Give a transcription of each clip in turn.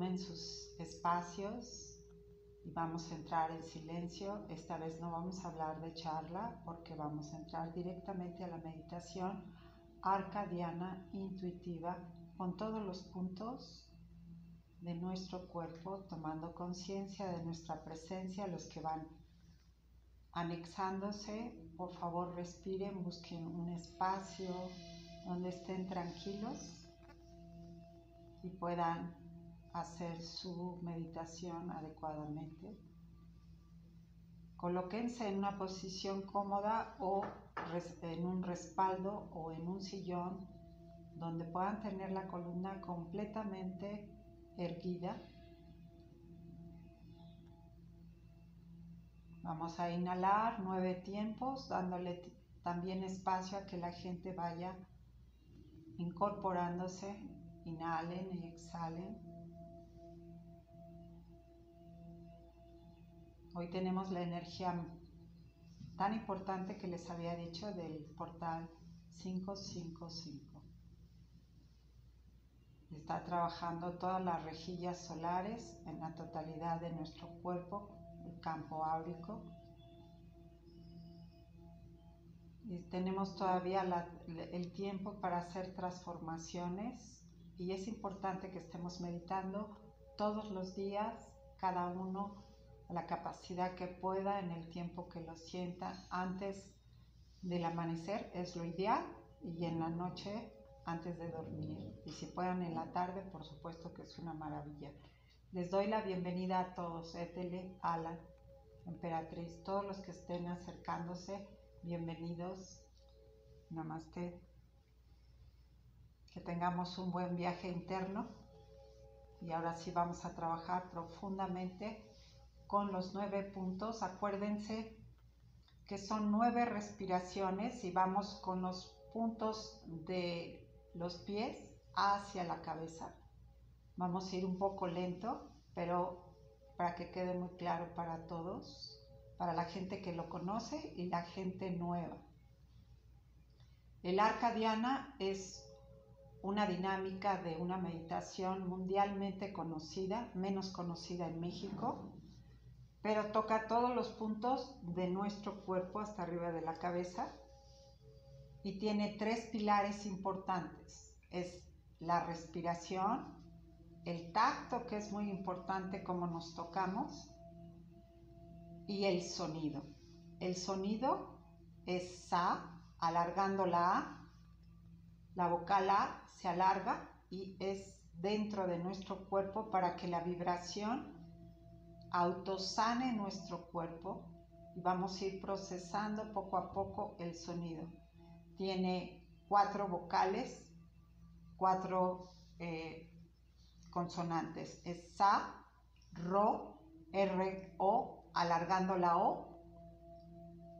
Tomen sus espacios y vamos a entrar en silencio. Esta vez no vamos a hablar de charla porque vamos a entrar directamente a la meditación arcadiana intuitiva con todos los puntos de nuestro cuerpo, tomando conciencia de nuestra presencia, los que van anexándose, por favor respiren, busquen un espacio donde estén tranquilos y puedan hacer su meditación adecuadamente. Colóquense en una posición cómoda o en un respaldo o en un sillón donde puedan tener la columna completamente erguida. Vamos a inhalar nueve tiempos, dándole también espacio a que la gente vaya incorporándose. Inhalen y exhalen. Hoy tenemos la energía tan importante que les había dicho del portal 555 está trabajando todas las rejillas solares en la totalidad de nuestro cuerpo, el campo áurico. Y tenemos todavía el tiempo para hacer transformaciones y es importante que estemos meditando todos los días, cada uno la capacidad que pueda en el tiempo que lo sienta antes del amanecer, es lo ideal, y en la noche antes de dormir. Y si puedan en la tarde, por supuesto que es una maravilla. Les doy la bienvenida a todos, Etele, Alan, Emperatriz, todos los que estén acercándose, bienvenidos. Namaste. Que tengamos un buen viaje interno. Y ahora sí vamos a trabajar profundamente con los nueve puntos. Acuérdense que son nueve respiraciones y vamos con los puntos de los pies hacia la cabeza. Vamos a ir un poco lento, pero para que quede muy claro para todos, para la gente que lo conoce y la gente nueva. El arca diana es una dinámica de una meditación mundialmente conocida, menos conocida en México, pero toca todos los puntos de nuestro cuerpo hasta arriba de la cabeza y tiene tres pilares importantes. Es la respiración, el tacto, que es muy importante como nos tocamos, y el sonido. El sonido es sa, alargando la A, la vocal A se alarga y es dentro de nuestro cuerpo para que la vibración autosane nuestro cuerpo y vamos a ir procesando poco a poco el sonido tiene cuatro vocales, cuatro eh, consonantes. Es sa, ro, r, o, alargando la o,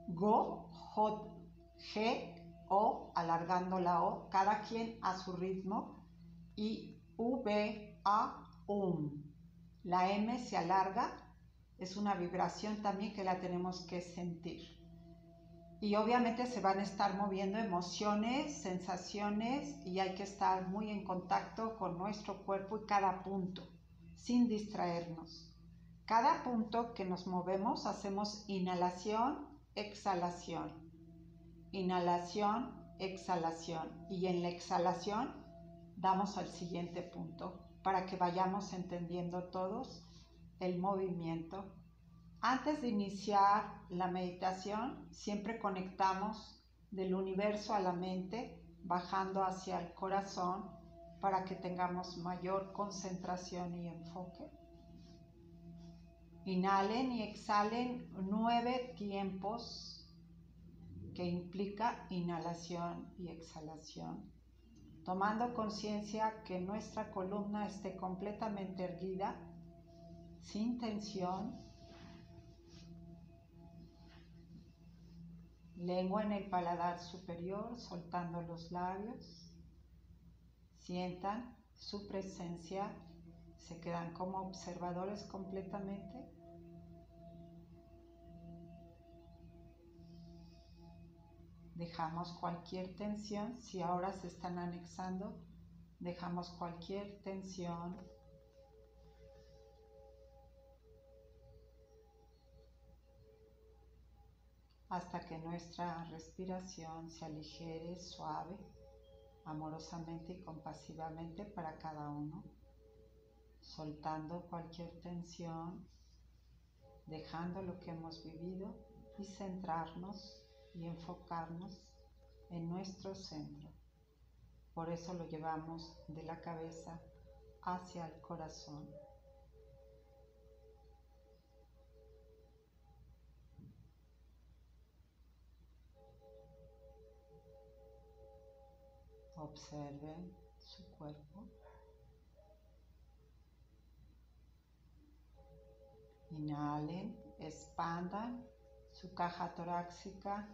go, j, g, o, alargando la o, cada quien a su ritmo, y v, a, um. La m se alarga, es una vibración también que la tenemos que sentir. Y obviamente se van a estar moviendo emociones, sensaciones y hay que estar muy en contacto con nuestro cuerpo y cada punto, sin distraernos. Cada punto que nos movemos hacemos inhalación, exhalación, inhalación, exhalación. Y en la exhalación damos al siguiente punto para que vayamos entendiendo todos el movimiento antes de iniciar la meditación, siempre conectamos del universo a la mente, bajando hacia el corazón para que tengamos mayor concentración y enfoque. Inhalen y exhalen nueve tiempos que implica inhalación y exhalación, tomando conciencia que nuestra columna esté completamente erguida, sin tensión Lengua en el paladar superior, soltando los labios. Sientan su presencia, se quedan como observadores completamente. Dejamos cualquier tensión, si ahora se están anexando, dejamos cualquier tensión. Hasta que nuestra respiración se aligere suave, amorosamente y compasivamente para cada uno, soltando cualquier tensión, dejando lo que hemos vivido y centrarnos y enfocarnos en nuestro centro. Por eso lo llevamos de la cabeza hacia el corazón. Observen su cuerpo. Inhalen, expandan su caja torácica.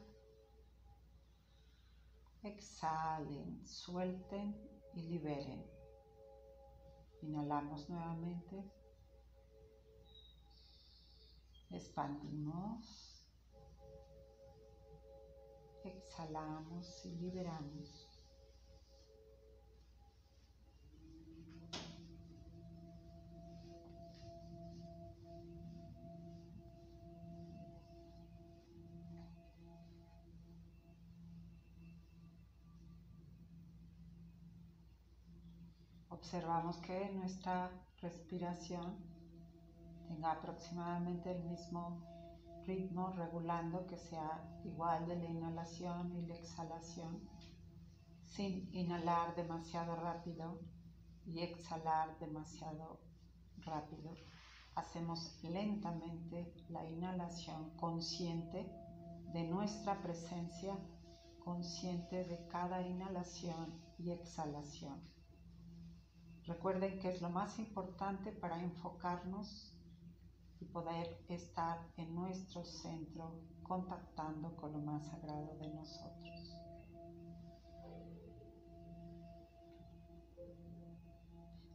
Exhalen, suelten y liberen. Inhalamos nuevamente. Expandimos. Exhalamos y liberamos. Observamos que nuestra respiración tenga aproximadamente el mismo ritmo regulando que sea igual de la inhalación y la exhalación sin inhalar demasiado rápido y exhalar demasiado rápido. Hacemos lentamente la inhalación consciente de nuestra presencia, consciente de cada inhalación y exhalación. Recuerden que es lo más importante para enfocarnos y poder estar en nuestro centro contactando con lo más sagrado de nosotros.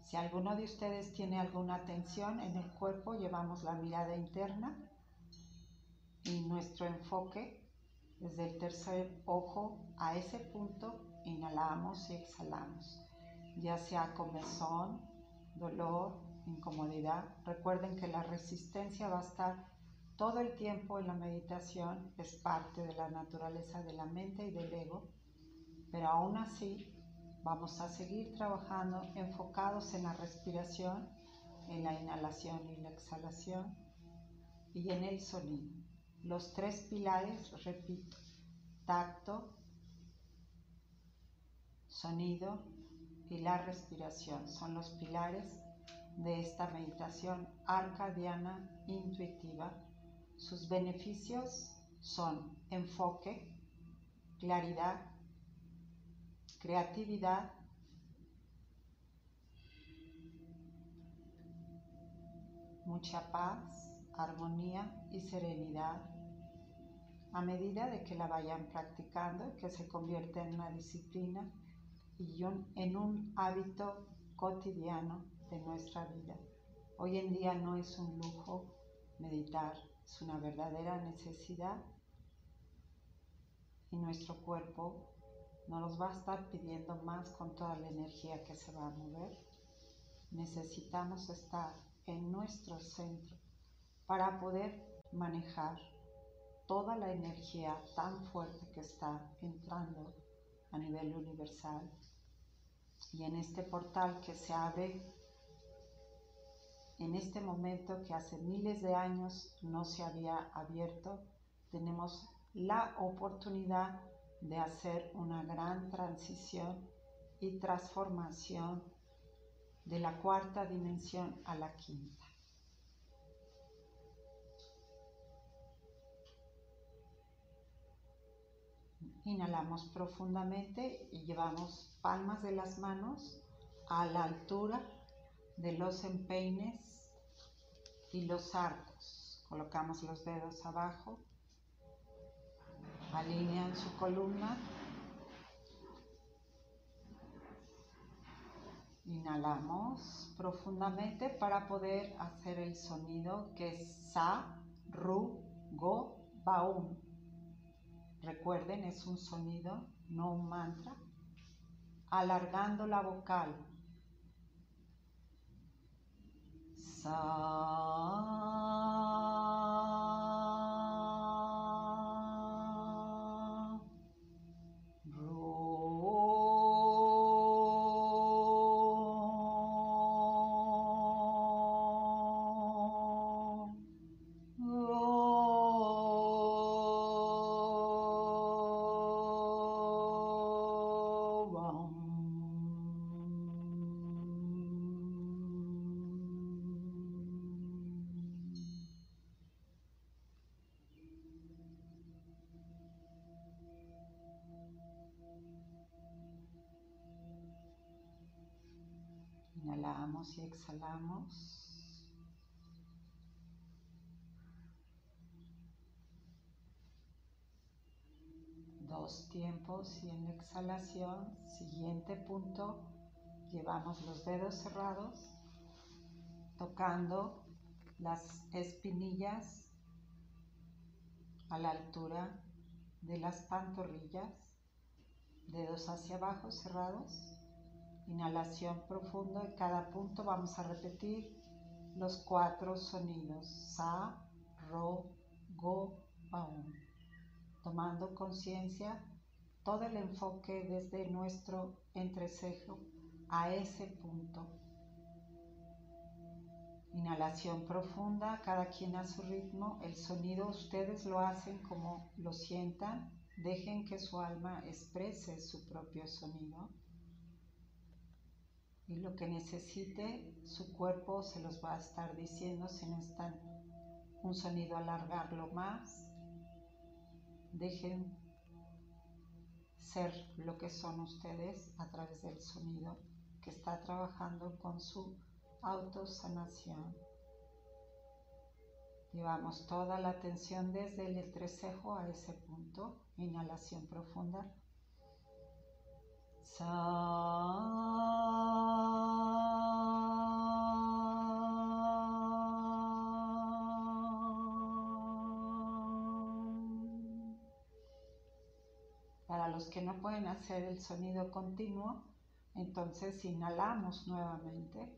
Si alguno de ustedes tiene alguna tensión en el cuerpo, llevamos la mirada interna y nuestro enfoque desde el tercer ojo a ese punto, inhalamos y exhalamos ya sea comezón, dolor, incomodidad. Recuerden que la resistencia va a estar todo el tiempo en la meditación, es parte de la naturaleza de la mente y del ego, pero aún así vamos a seguir trabajando enfocados en la respiración, en la inhalación y la exhalación y en el sonido. Los tres pilares, repito, tacto, sonido la respiración son los pilares de esta meditación arcadiana intuitiva. Sus beneficios son enfoque, claridad, creatividad, mucha paz, armonía y serenidad a medida de que la vayan practicando, que se convierte en una disciplina y en un hábito cotidiano de nuestra vida. Hoy en día no es un lujo meditar, es una verdadera necesidad y nuestro cuerpo no nos va a estar pidiendo más con toda la energía que se va a mover. Necesitamos estar en nuestro centro para poder manejar toda la energía tan fuerte que está entrando a nivel universal y en este portal que se abre en este momento que hace miles de años no se había abierto, tenemos la oportunidad de hacer una gran transición y transformación de la cuarta dimensión a la quinta. Inhalamos profundamente y llevamos palmas de las manos a la altura de los empeines y los arcos. Colocamos los dedos abajo, alinean su columna. Inhalamos profundamente para poder hacer el sonido que es Sa, Ru, Go, Baum. Recuerden, es un sonido, no un mantra. Alargando la vocal. Inhalamos y exhalamos. Dos tiempos y en la exhalación, siguiente punto, llevamos los dedos cerrados, tocando las espinillas a la altura de las pantorrillas, dedos hacia abajo cerrados. Inhalación profunda. En cada punto vamos a repetir los cuatro sonidos. Sa, Ro, Go, Aum. Tomando conciencia todo el enfoque desde nuestro entrecejo a ese punto. Inhalación profunda, cada quien a su ritmo. El sonido ustedes lo hacen como lo sientan. Dejen que su alma exprese su propio sonido y lo que necesite, su cuerpo se los va a estar diciendo si necesitan un sonido alargarlo más. Dejen ser lo que son ustedes a través del sonido que está trabajando con su autosanación. Llevamos toda la atención desde el entrecejo a ese punto. Inhalación profunda. Para los que no pueden hacer el sonido continuo, entonces inhalamos nuevamente.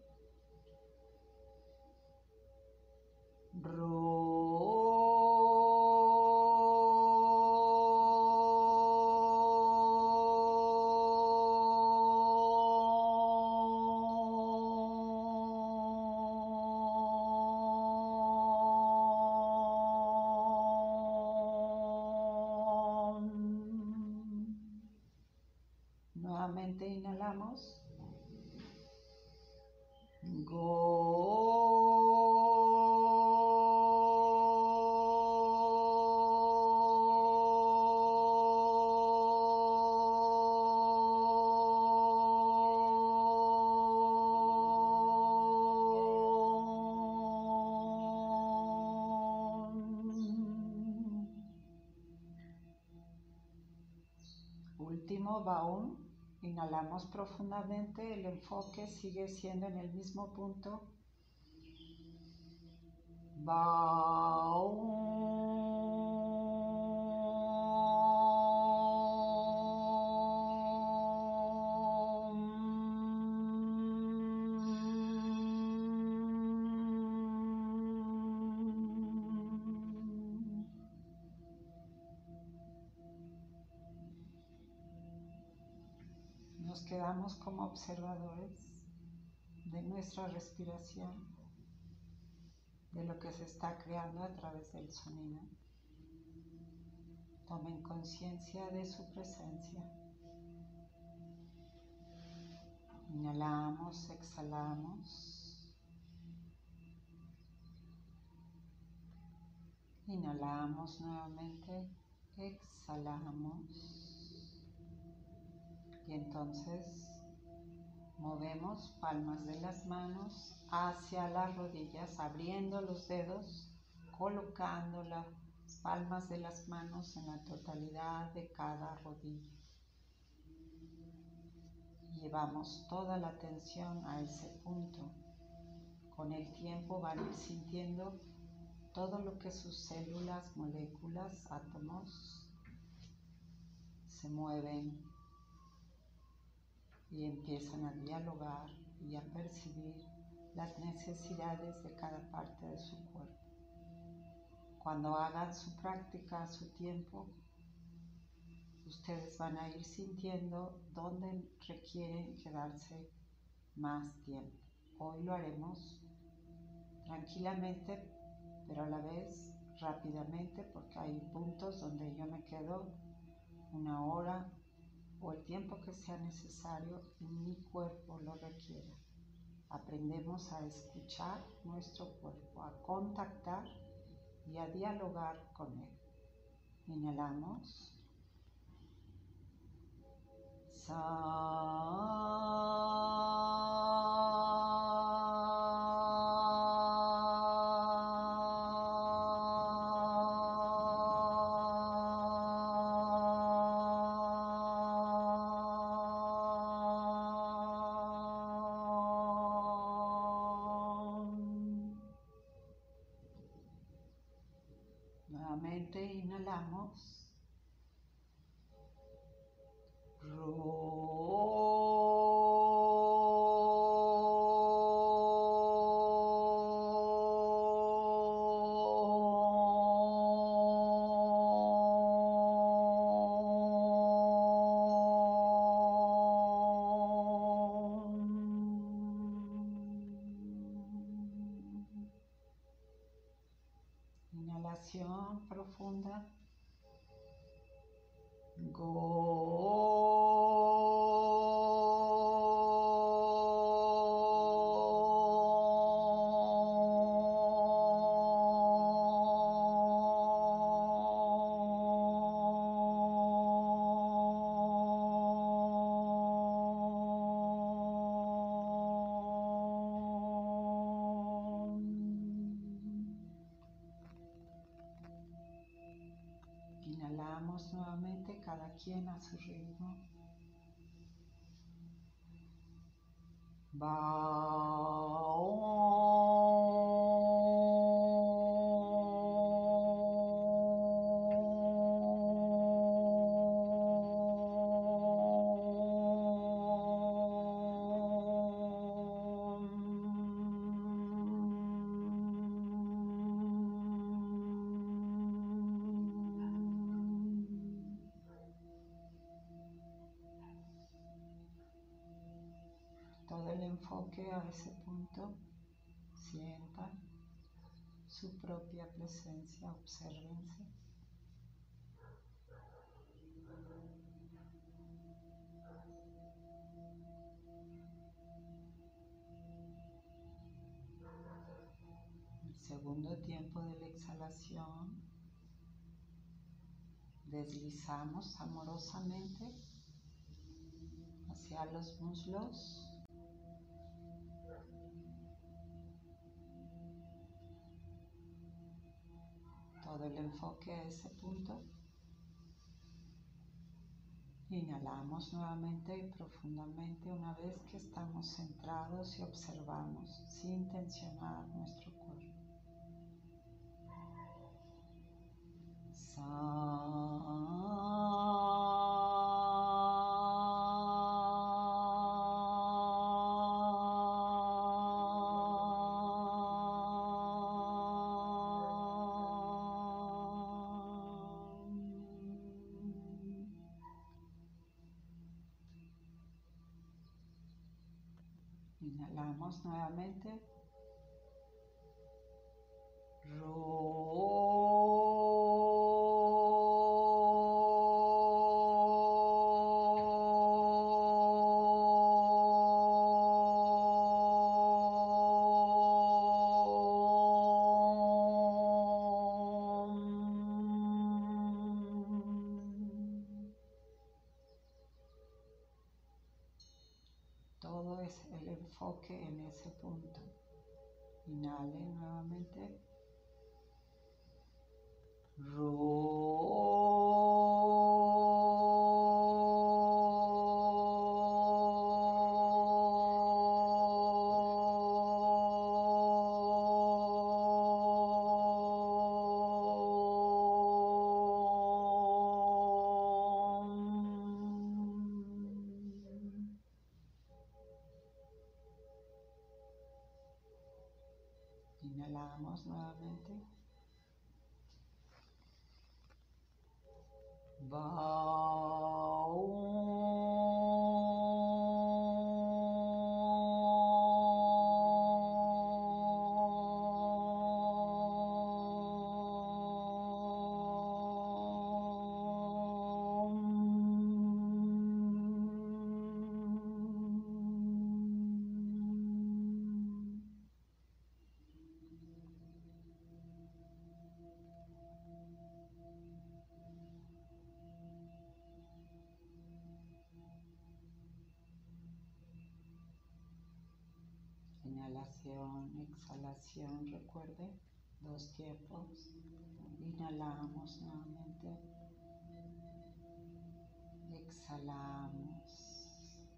Baúl. Inhalamos profundamente, el enfoque sigue siendo en el mismo punto. Como observadores de nuestra respiración, de lo que se está creando a través del sonido. Tomen conciencia de su presencia. Inhalamos, exhalamos. Inhalamos nuevamente, exhalamos. Y entonces movemos palmas de las manos hacia las rodillas, abriendo los dedos, colocando las palmas de las manos en la totalidad de cada rodilla. Llevamos toda la atención a ese punto. Con el tiempo van sintiendo todo lo que sus células, moléculas, átomos se mueven y empiezan a dialogar y a percibir las necesidades de cada parte de su cuerpo. Cuando hagan su práctica a su tiempo, ustedes van a ir sintiendo dónde requieren quedarse más tiempo. Hoy lo haremos tranquilamente, pero a la vez rápidamente, porque hay puntos donde yo me quedo una hora o el tiempo que sea necesario mi cuerpo lo requiera. Aprendemos a escuchar nuestro cuerpo, a contactar y a dialogar con él. Inhalamos. Nuevamente Inhalamos nuevamente cada quien a su ritmo. Todo exhalación, deslizamos amorosamente hacia los muslos. Todo el enfoque a ese punto. Inhalamos nuevamente y profundamente una vez que estamos centrados y observamos sin tensionar nuestro cuerpo. Inhalamos Exhalación, recuerde, dos tiempos. Inhalamos nuevamente. Exhalamos.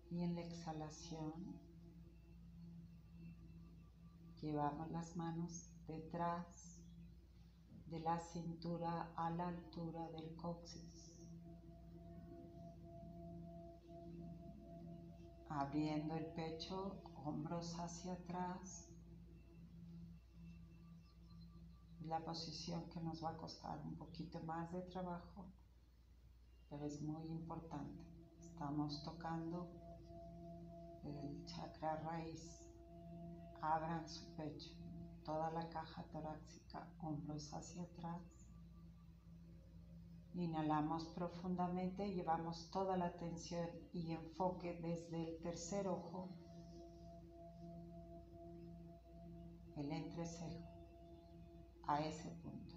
Y en la exhalación llevamos las manos detrás de la cintura a la altura del coxis. Abriendo el pecho hombros hacia atrás. La posición que nos va a costar un poquito más de trabajo, pero es muy importante. Estamos tocando el chakra raíz. Abran su pecho, toda la caja torácica, hombros hacia atrás. Inhalamos profundamente, llevamos toda la atención y enfoque desde el tercer ojo el entrecejo a ese punto.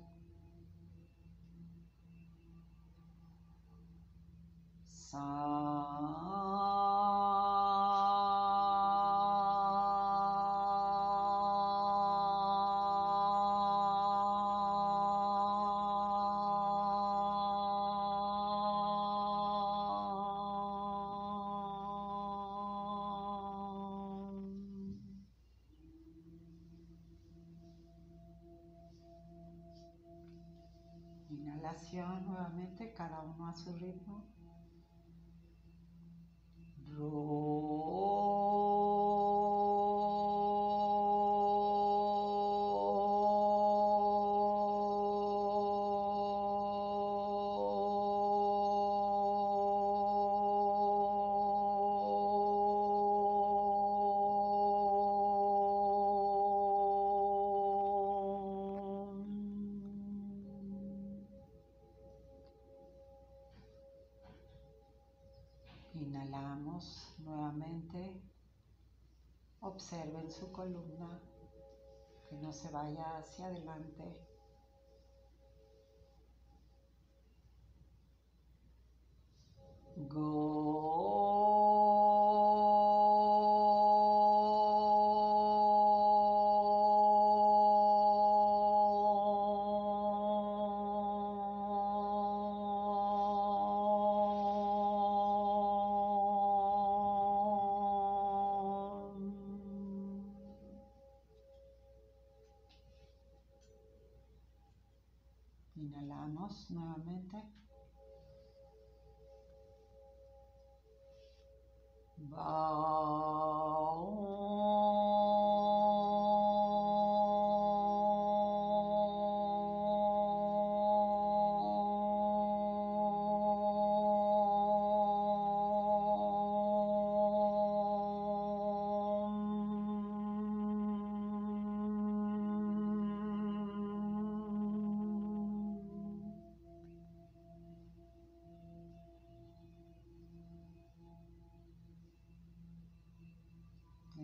nuevamente, cada se vaya hacia adelante.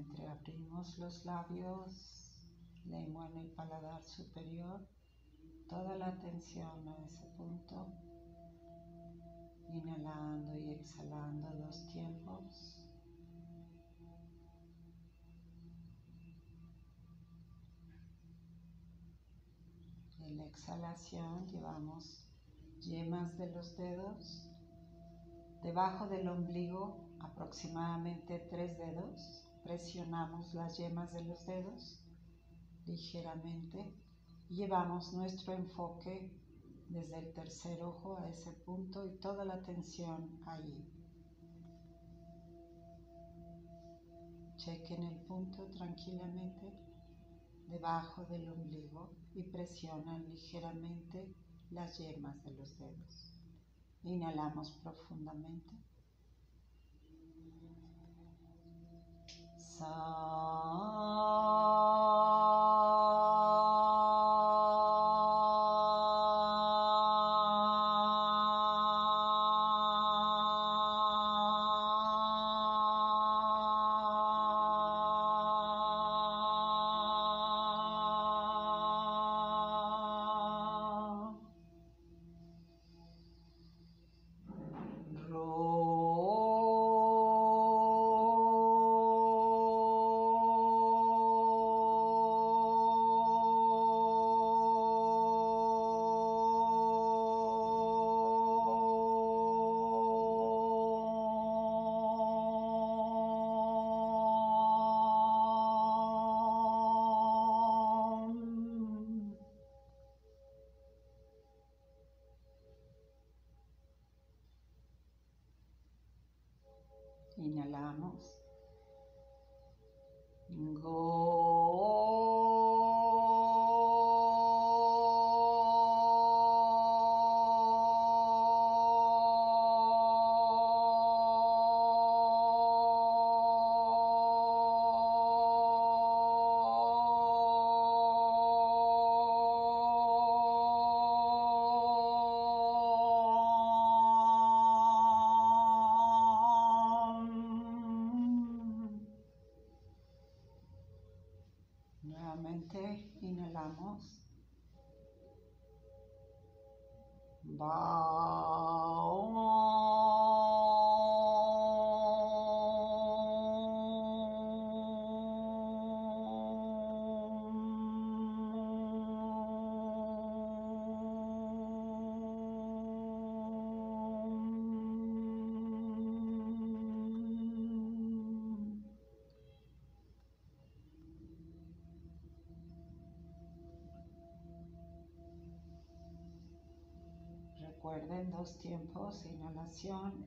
Entreabrimos los labios, lengua en el paladar superior, toda la atención a ese punto, inhalando y exhalando dos tiempos. En la exhalación llevamos yemas de los dedos debajo del ombligo aproximadamente tres dedos Presionamos las yemas de los dedos ligeramente llevamos nuestro enfoque desde el tercer ojo a ese punto y toda la atención ahí. Chequen el punto tranquilamente debajo del ombligo y presionan ligeramente las yemas de los dedos. Inhalamos profundamente. Inhalamos.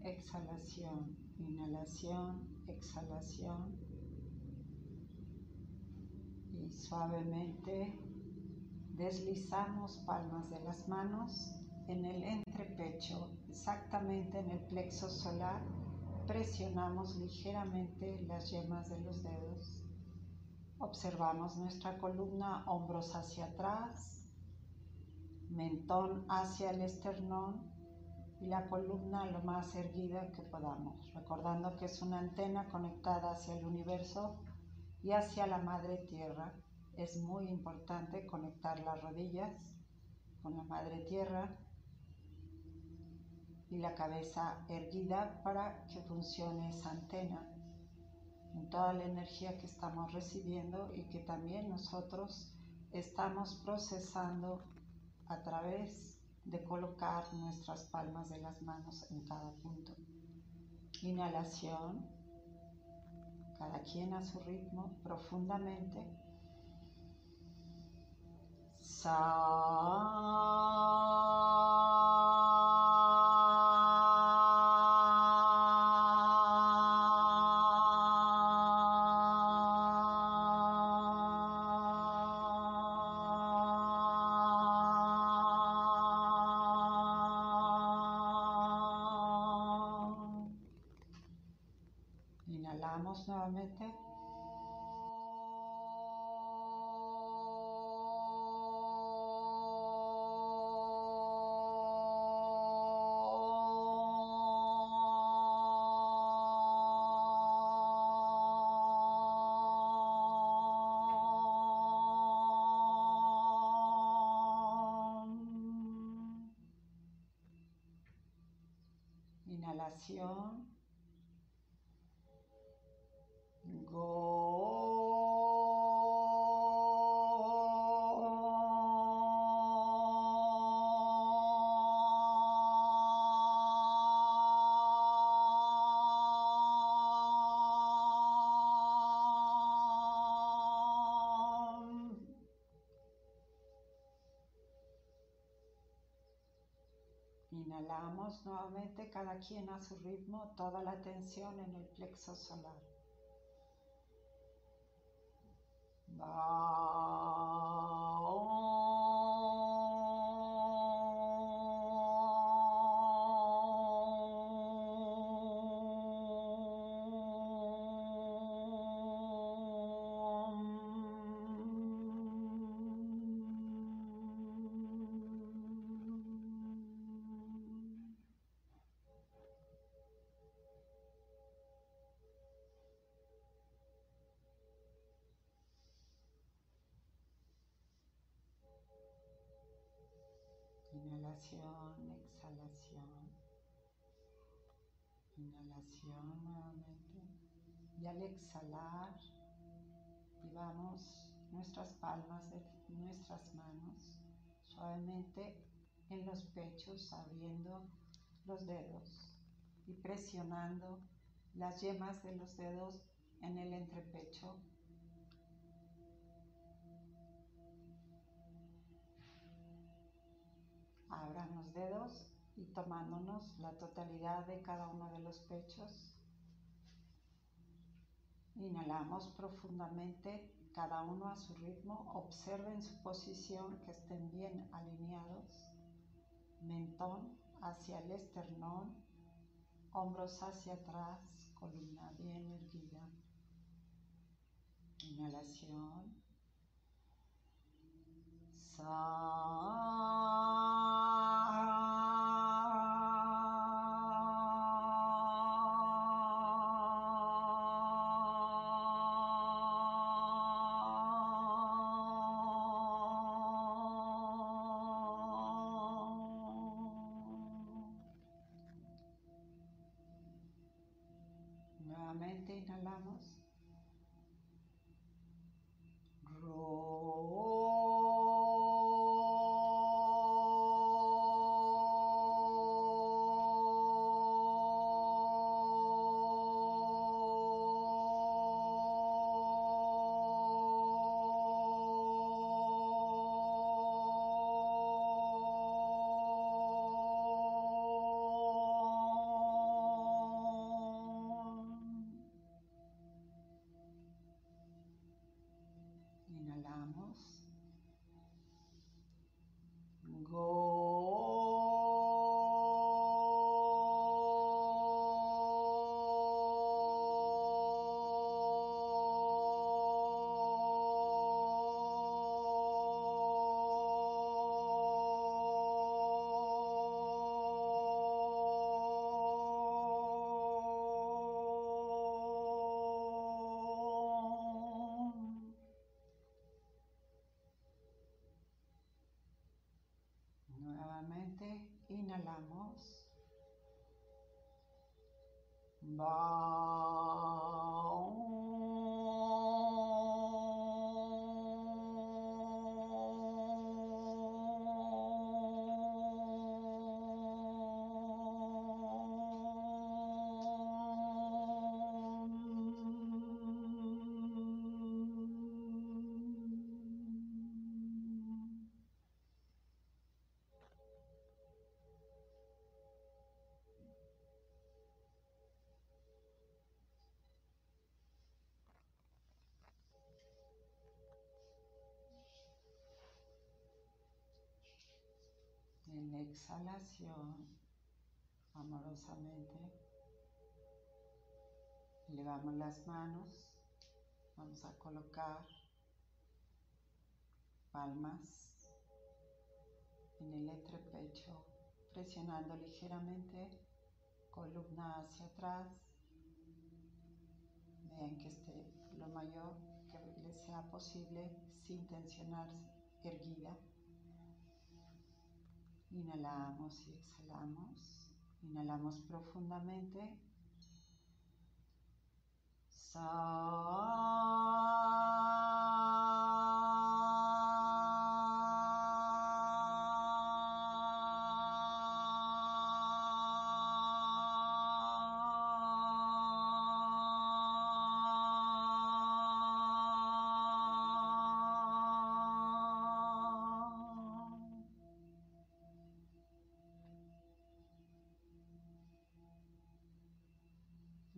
Exhalación, inhalación, exhalación. Y suavemente deslizamos palmas de las manos en el entrepecho, exactamente en el plexo solar. Presionamos ligeramente las yemas de los dedos. Observamos nuestra columna, hombros hacia atrás, mentón hacia el esternón y la columna lo más erguida que podamos, recordando que es una antena conectada hacia el universo y hacia la madre tierra. Es muy importante conectar las rodillas con la madre tierra y la cabeza erguida para que funcione esa antena en toda la energía que estamos recibiendo y que también nosotros estamos procesando a través de colocar nuestras palmas de las manos en cada punto. Inhalación, cada quien a su ritmo, profundamente. nuevamente. Cada quien a su ritmo, toda la tensión en el plexo solar. Inhalación nuevamente. Y al exhalar, llevamos nuestras palmas de nuestras manos suavemente en los pechos, abriendo los dedos y presionando las yemas de los dedos en el entrepecho Abran los dedos y tomándonos la totalidad de cada uno de los pechos. Inhalamos profundamente, cada uno a su ritmo. Observen su posición, que estén bien alineados. Mentón hacia el esternón, hombros hacia atrás, columna bien erguida. Inhalación. na En la exhalación, amorosamente, elevamos las manos, vamos a colocar palmas en el entrepecho, presionando ligeramente, columna hacia atrás. Vean que esté lo mayor que les sea posible sin tensionar erguida. Inhalamos y exhalamos. Inhalamos profundamente.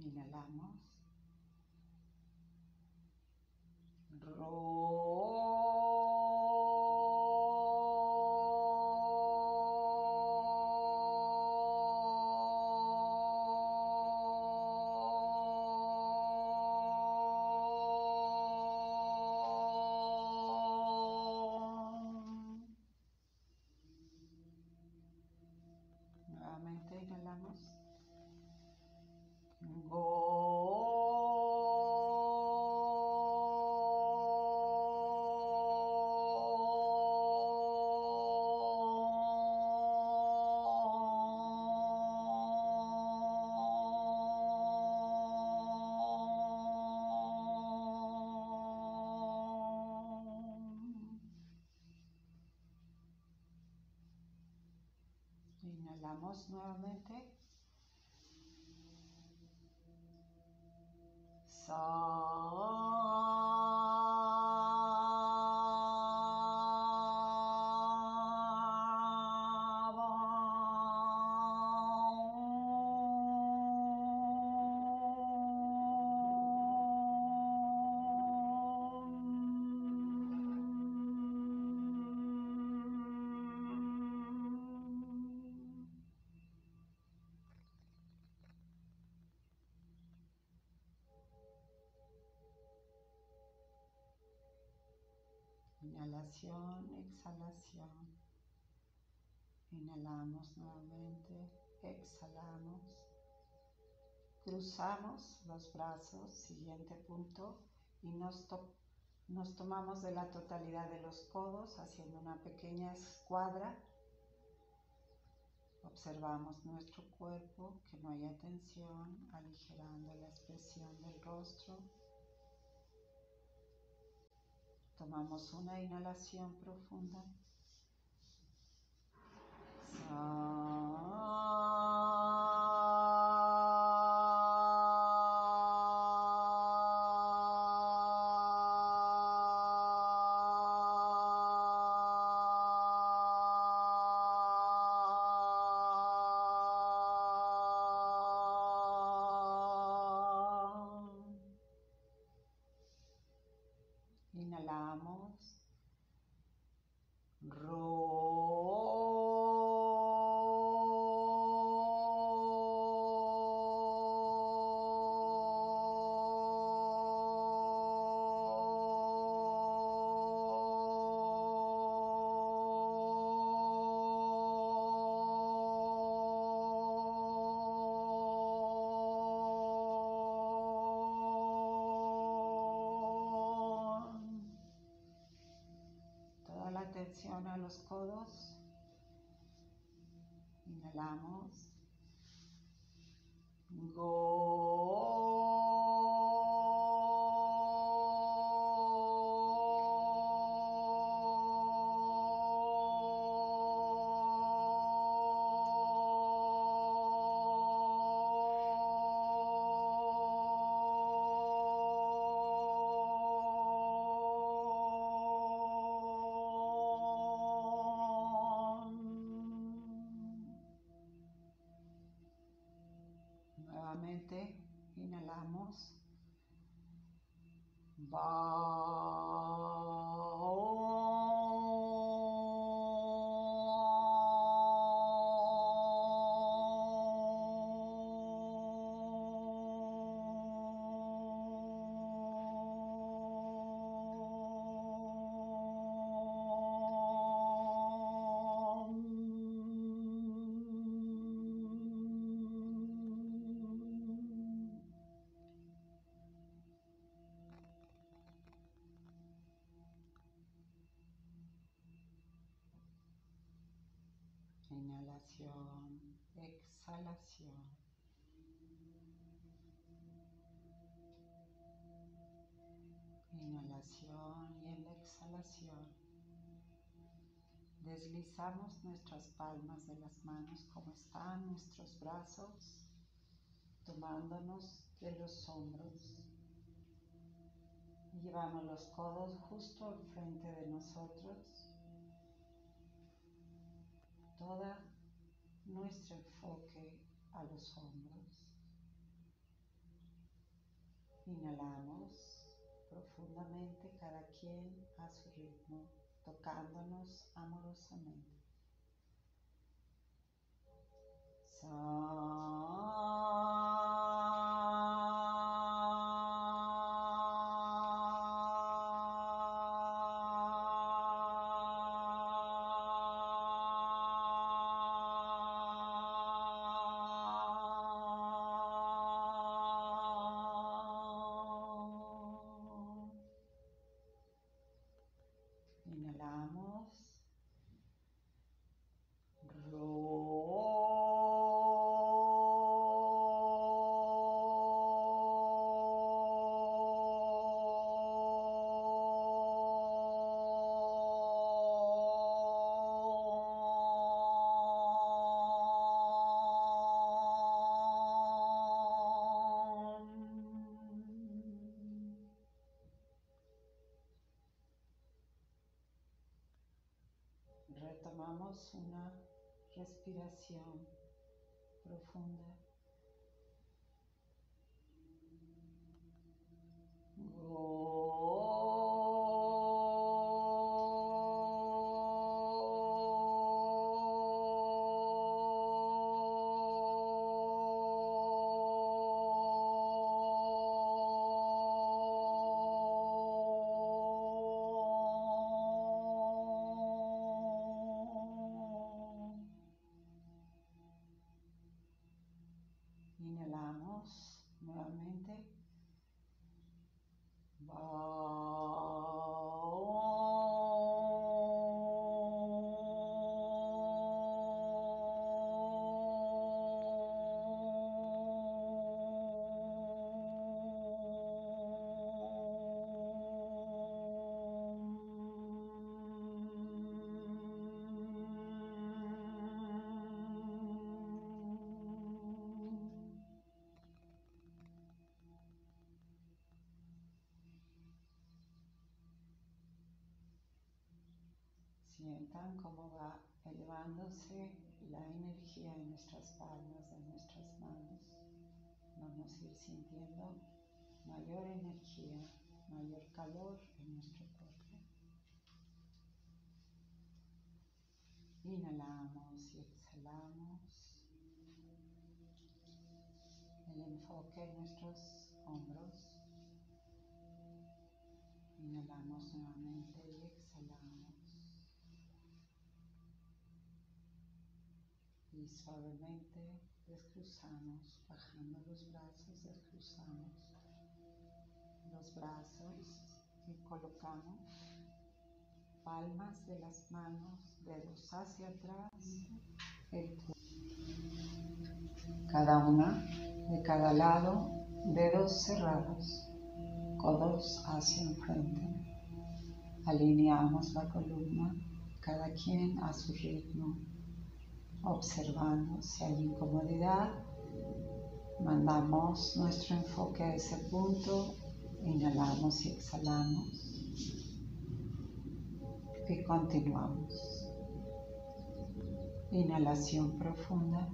Inhalamos. Inhalación, exhalación. Inhalamos nuevamente, exhalamos. Cruzamos los brazos, siguiente punto, y nos, nos tomamos de la totalidad de los codos haciendo una pequeña escuadra. Observamos nuestro cuerpo, que no haya tensión, aligerando la expresión del rostro. Tomamos una inhalación profunda. A los codos. Inhalamos. inhalamos. Inhalación, exhalación. Inhalación y en la exhalación deslizamos nuestras palmas de las manos como están nuestros brazos, tomándonos de los hombros. Llevamos los codos justo al frente de nosotros toda nuestro enfoque a los hombros. Inhalamos profundamente cada quien a su ritmo, tocándonos amorosamente. Tomamos Oh, Sientan cómo va elevándose la energía en nuestras palmas, en nuestras manos. Vamos a ir sintiendo mayor energía, mayor calor en nuestro cuerpo. Inhalamos y exhalamos. El enfoque en nuestros hombros. Inhalamos nuevamente y exhalamos. Y suavemente descruzamos, bajando los brazos, descruzamos los brazos y colocamos palmas de las manos, dedos hacia atrás, cada una de cada lado, dedos cerrados, codos hacia enfrente. Alineamos la columna, cada quien a su ritmo observando si hay incomodidad. Mandamos nuestro enfoque a ese punto, inhalamos y exhalamos y continuamos. Inhalación profunda.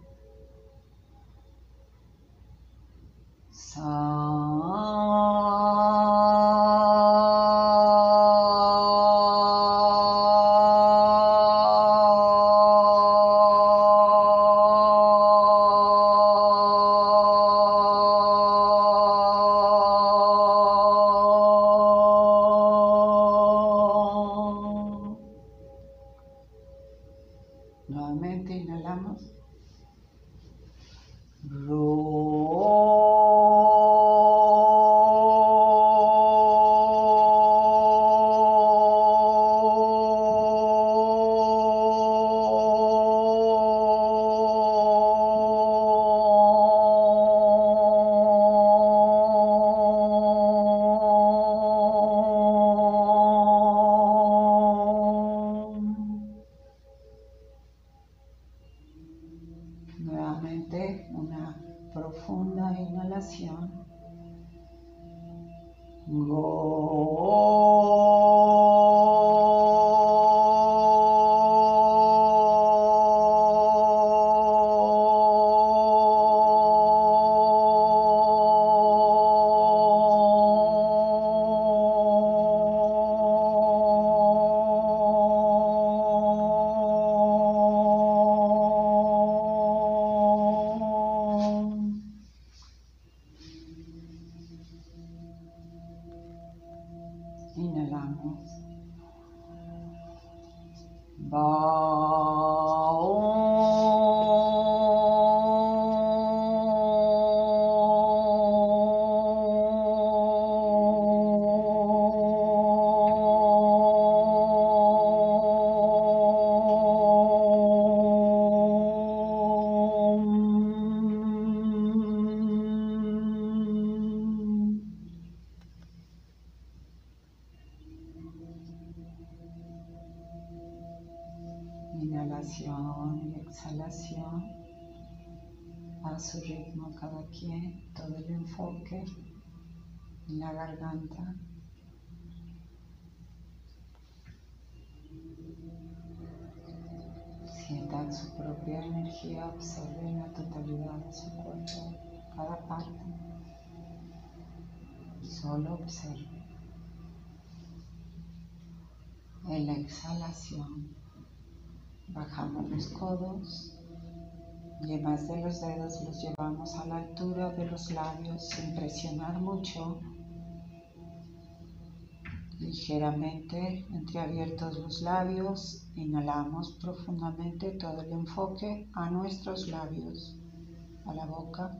A mucho. Ligeramente entreabiertos los labios, inhalamos profundamente todo el enfoque a nuestros labios, a la boca.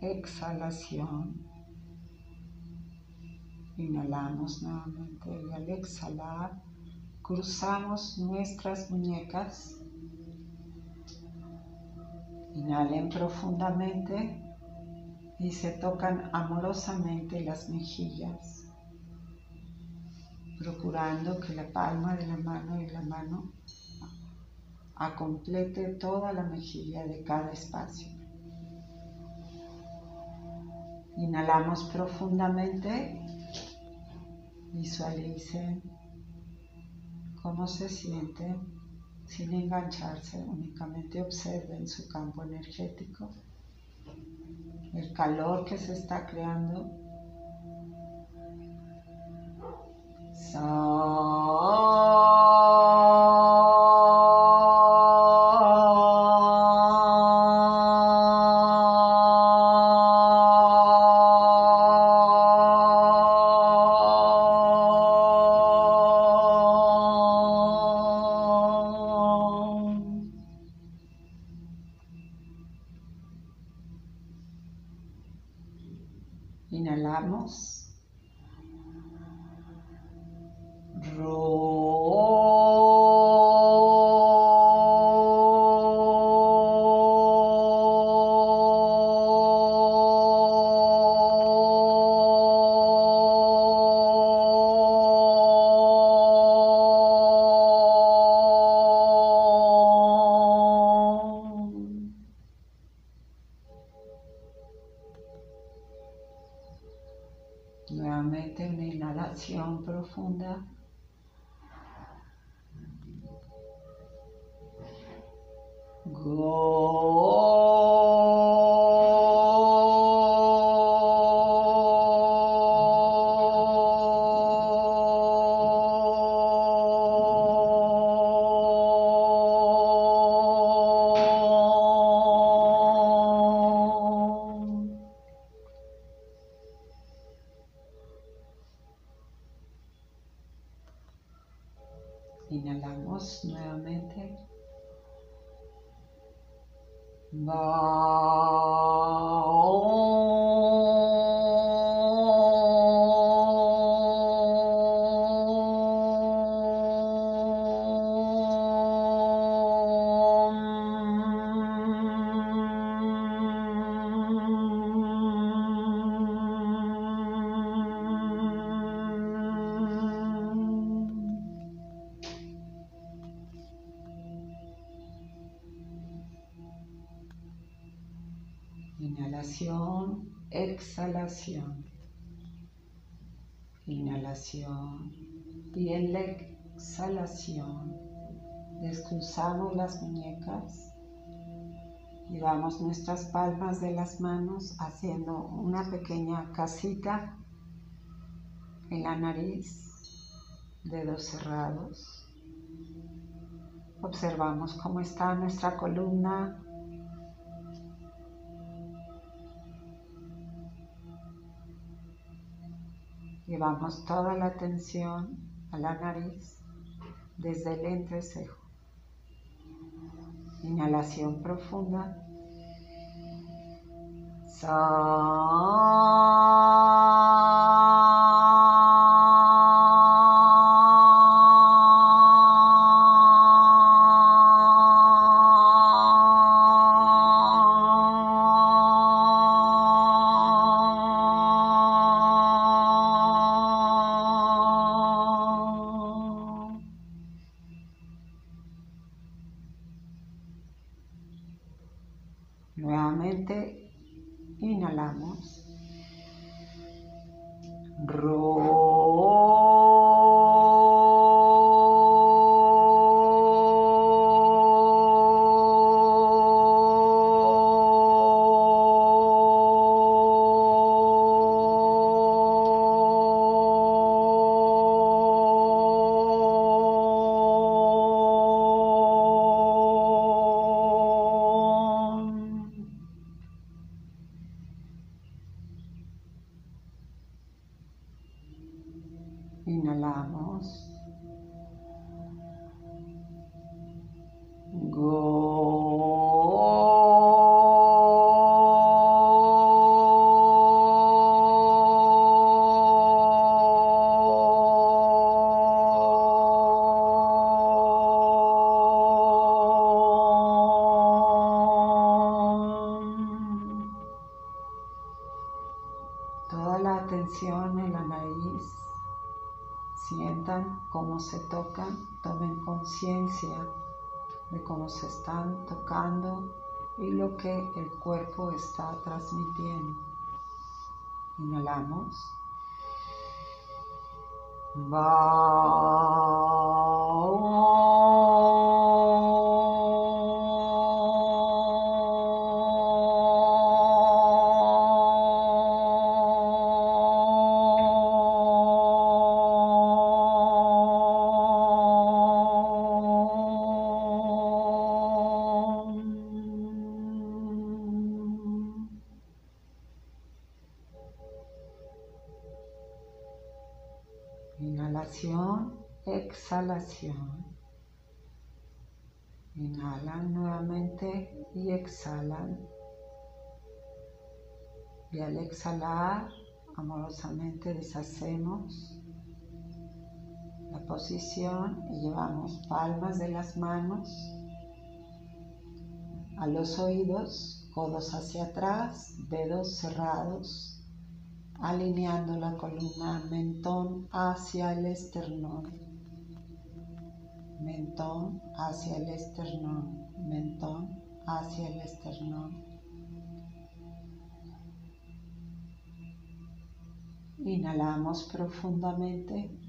Exhalación. Inhalamos nuevamente y al exhalar cruzamos nuestras muñecas. Inhalen profundamente y se tocan amorosamente las mejillas, procurando que la palma de la mano y la mano complete toda la mejilla de cada espacio. Inhalamos profundamente. Visualicen cómo se siente. sin engancharse, únicamente observen su campo energético, el calor que se está creando. So Nuestras palmas de las manos haciendo una pequeña casita en la nariz, dedos cerrados. Observamos cómo está nuestra columna. Llevamos toda la atención a la nariz desde el entrecejo. Inhalación profunda. Se que el cuerpo está transmitiendo. Inhalamos. exhalación. Deshacemos la posición y llevamos palmas de las manos a los oídos, codos hacia atrás, dedos cerrados, alineando la columna mentón hacia el esternón mentón hacia el esternón, mentón hacia el esternón. Profundamente.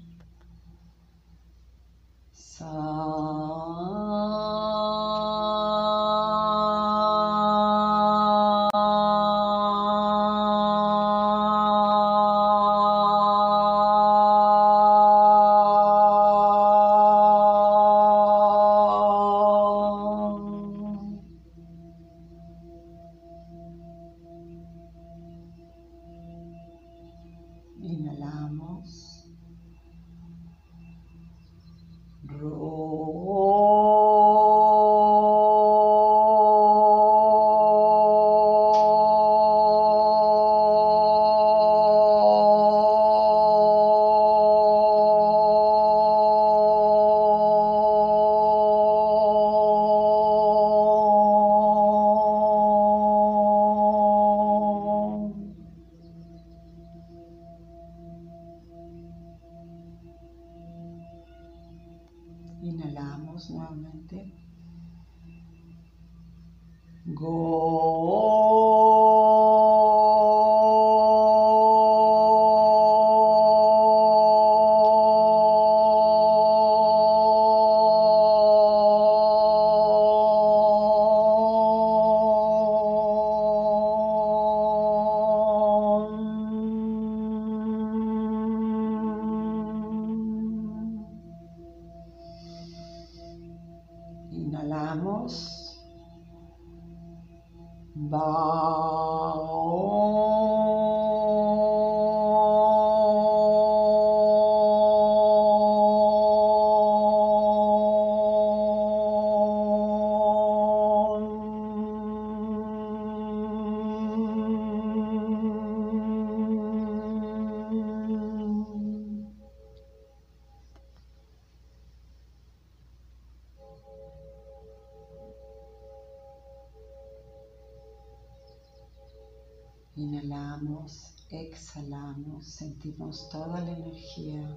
Toda la energía.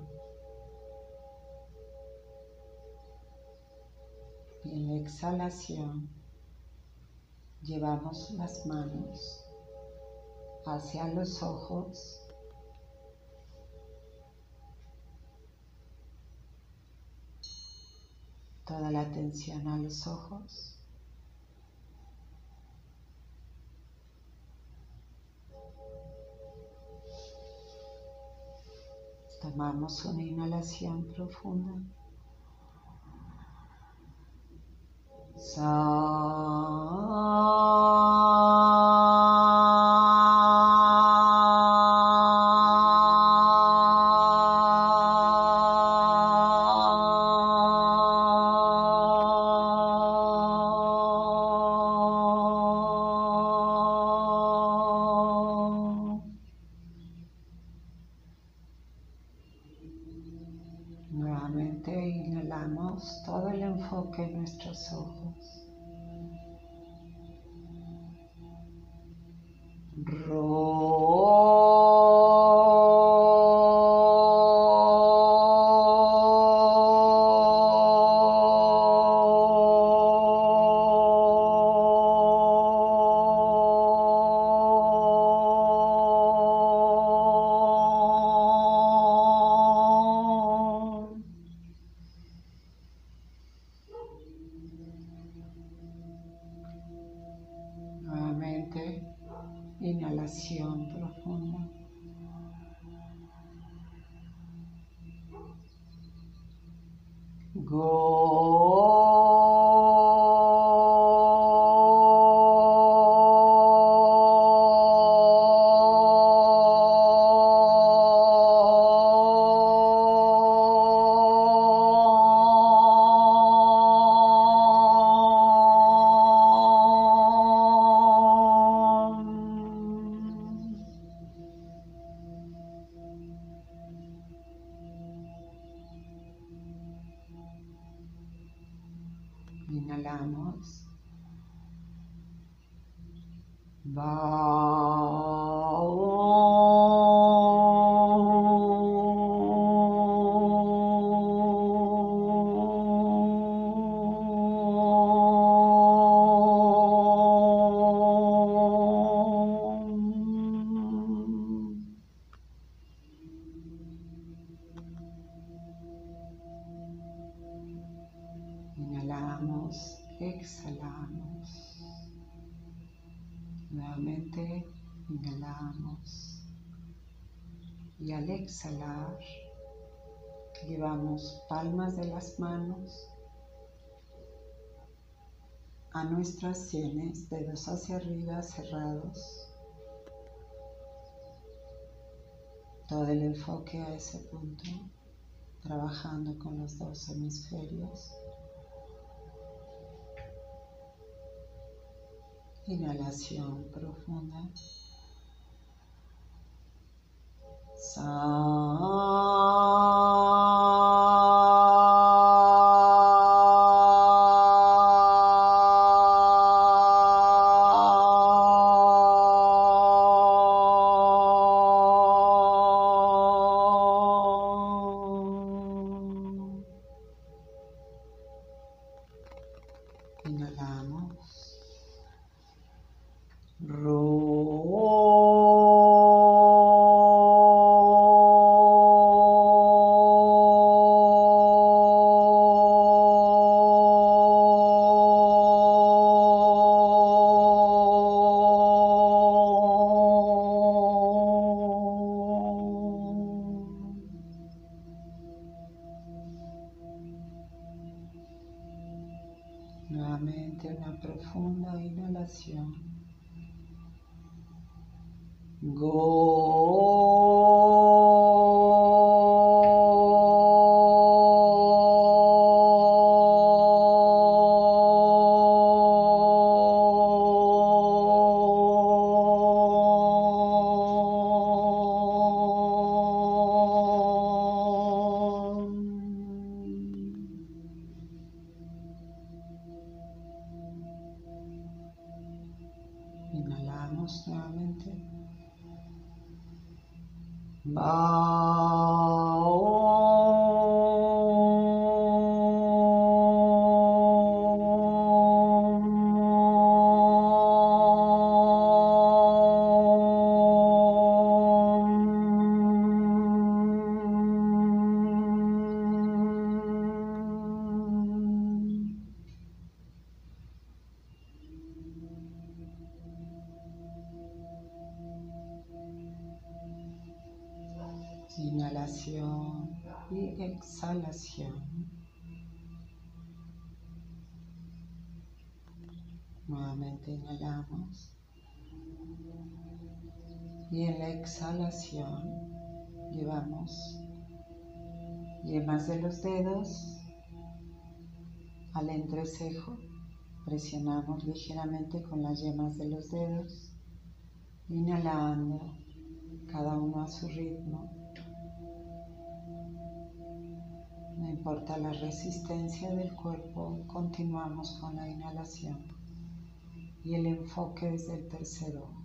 Y en la exhalación llevamos las manos hacia los ojos. Toda la atención a los ojos. Tomamos una inhalación profunda. Nuestras sienes, dedos hacia arriba cerrados. Todo el enfoque a ese punto, trabajando con los dos hemisferios. Inhalación profunda. Inhalación Ligeramente con las yemas de los dedos, inhalando cada uno a su ritmo. No importa la resistencia del cuerpo, continuamos con la inhalación y el enfoque desde el tercero.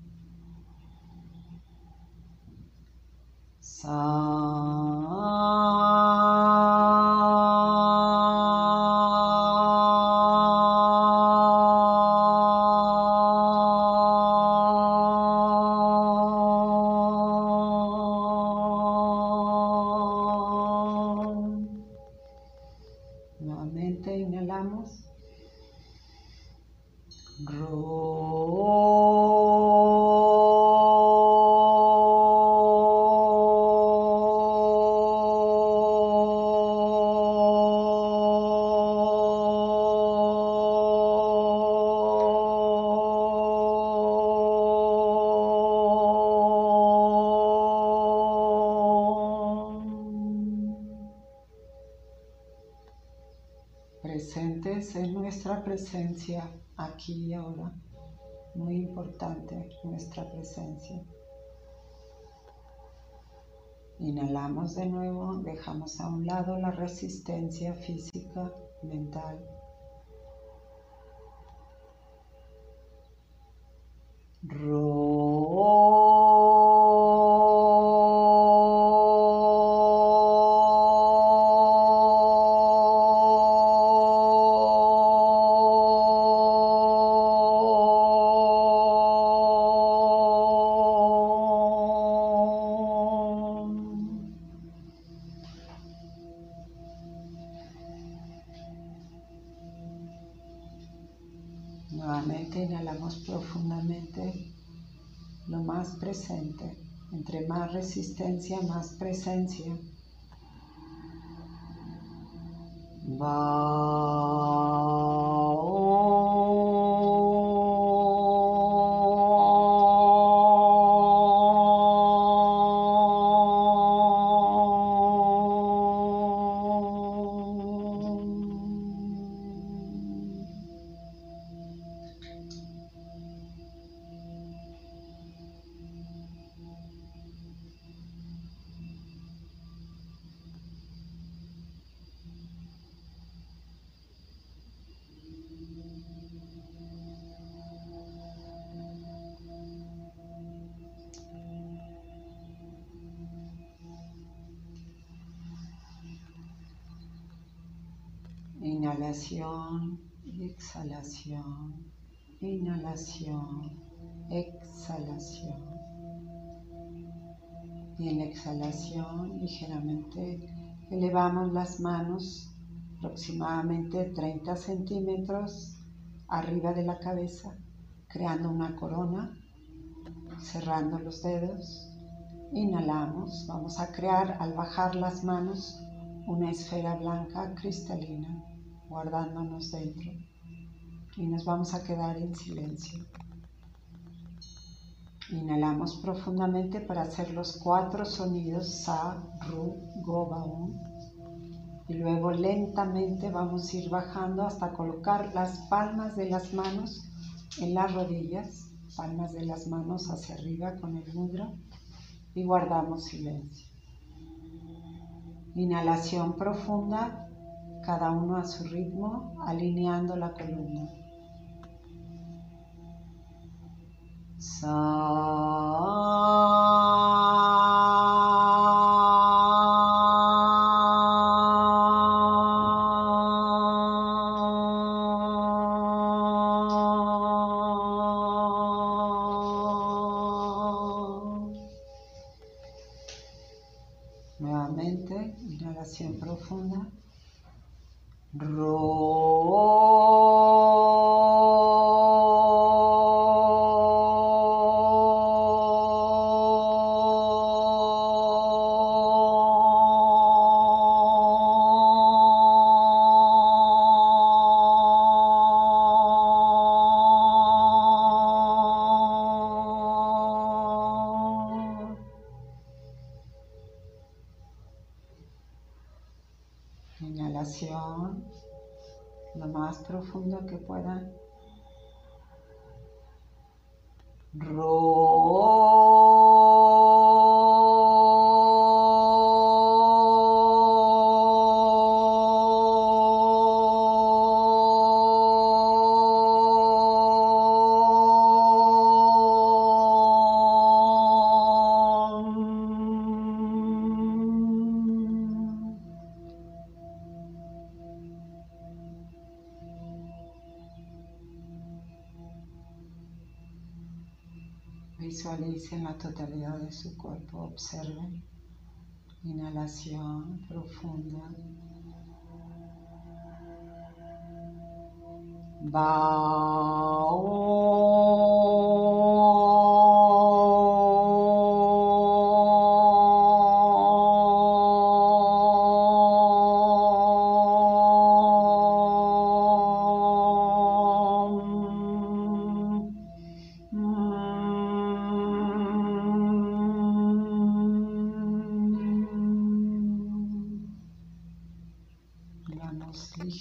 Inhalamos de nuevo, dejamos a un lado la resistencia física, mental. Nuevamente resistencia, más presencia. Inhalación exhalación. Inhalación, exhalación. Y en la exhalación ligeramente elevamos las manos aproximadamente 30 centímetros arriba de la cabeza, creando una corona, cerrando los dedos. Inhalamos, vamos a crear al bajar las manos una esfera blanca cristalina, guardándonos dentro. Y nos vamos a quedar en silencio. Inhalamos profundamente para hacer los cuatro sonidos Sa, Ru, Go, Baum. Y luego lentamente vamos a ir bajando hasta colocar las palmas de las manos en las rodillas, palmas de las manos hacia arriba con el mudra y guardamos silencio. Inhalación profunda, cada uno a su ritmo, alineando la columna.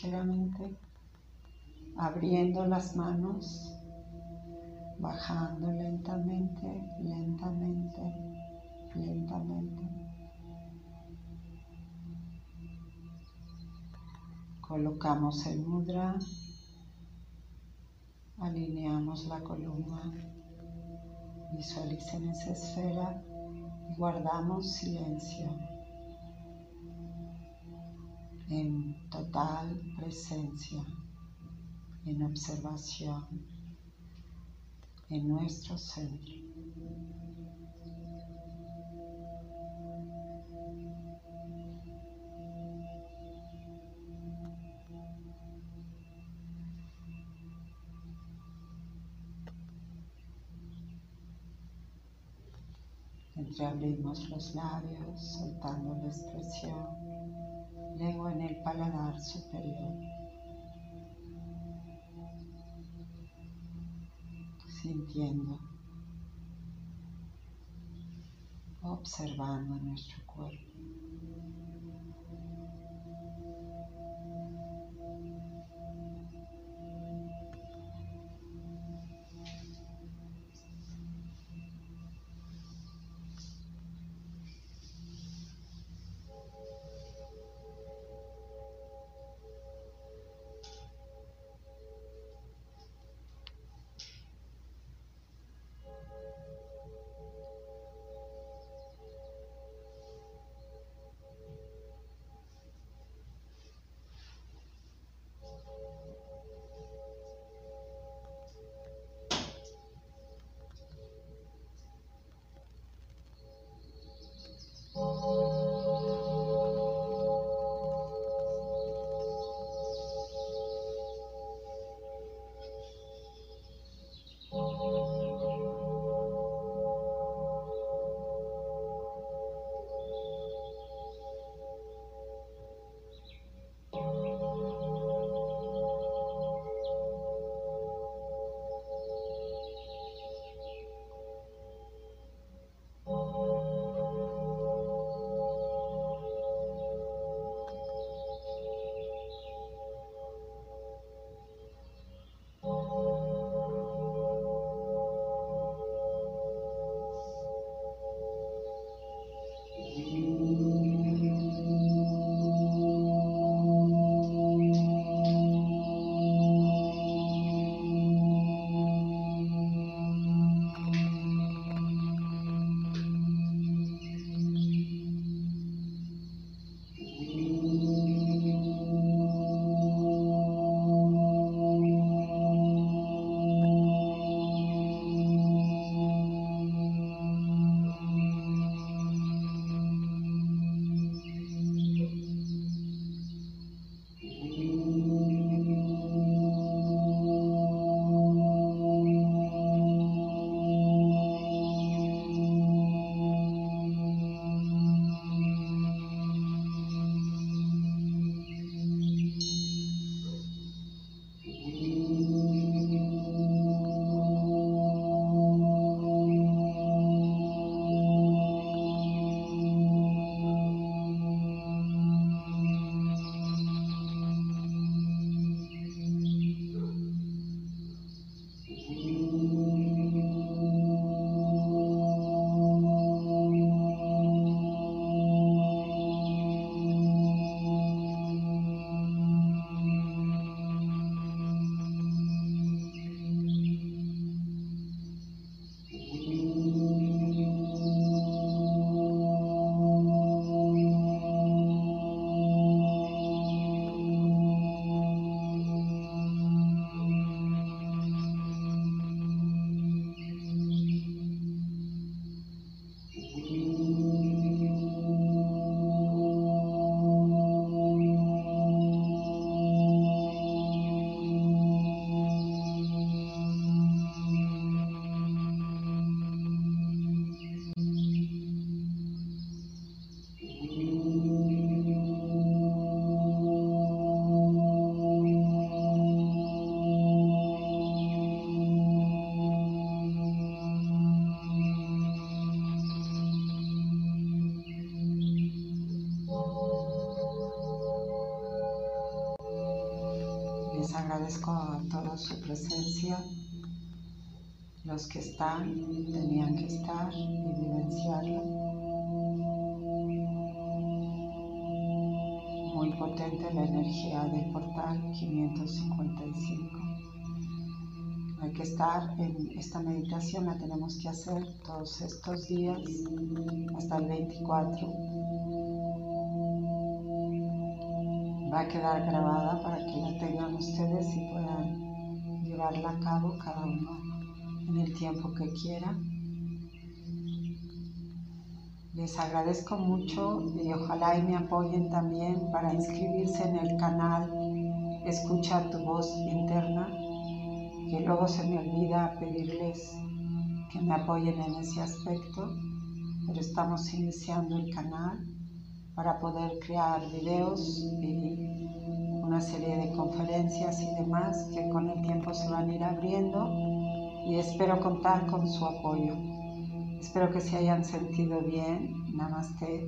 Ligeramente abriendo las manos, bajando lentamente, lentamente, lentamente. Colocamos el mudra, alineamos la columna, visualicen esa esfera y guardamos silencio en total presencia, en observación, en nuestro centro. Entreabrimos los labios, soltando la expresión lengua en el paladar superior. Sintiendo, observando nuestro cuerpo. Agradezco a toda su presencia, los que están, tenían que estar y vivenciarlo. Muy potente la energía del portal 555. Hay que estar en esta meditación, la tenemos que hacer todos estos días hasta el 24 va a quedar grabada para que la tengan ustedes y puedan llevarla a cabo cada uno en el tiempo que quiera. Les agradezco mucho y ojalá y me apoyen también para inscribirse en el canal Escucha tu voz interna, que luego se me olvida pedirles que me apoyen en ese aspecto, pero estamos iniciando el canal para poder crear videos y serie de conferencias y demás que con el tiempo se van a ir abriendo y espero contar con su apoyo. Espero que se hayan sentido bien. Namaste.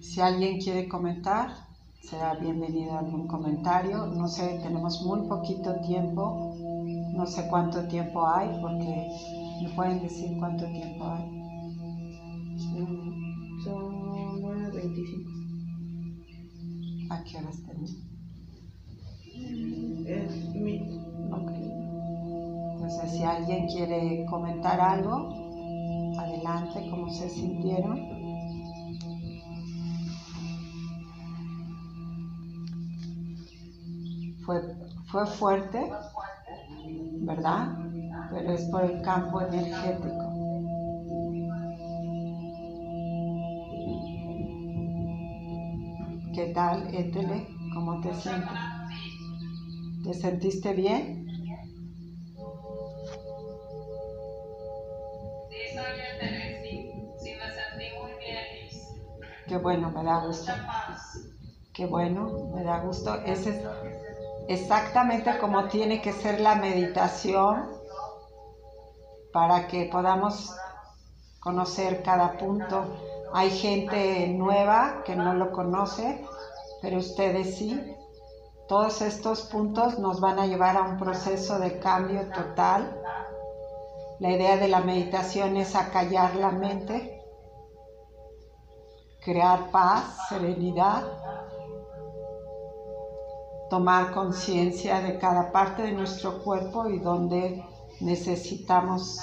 Si alguien quiere comentar, será bienvenido a algún comentario. No sé, tenemos muy poquito tiempo. No sé cuánto tiempo hay porque me pueden decir cuánto tiempo hay. Son ¿A qué horas termina? Es mi. Ok. Entonces, si alguien quiere comentar algo, adelante, cómo se sintieron. Fue, fue fuerte, ¿verdad? Pero es por el campo energético. ¿Qué tal, Étele? ¿Cómo te sientes? ¿Te sentiste bien? Sí, soy Étele, sí. Sí, me sentí muy bien, Liz. Qué bueno, me da gusto. Qué bueno, me da gusto. Ese es exactamente como tiene que ser la meditación para que podamos conocer cada punto. Hay gente nueva que no lo conoce, pero ustedes sí. Todos estos puntos nos van a llevar a un proceso de cambio total. La idea de la meditación es acallar la mente, crear paz, serenidad, tomar conciencia de cada parte de nuestro cuerpo y donde necesitamos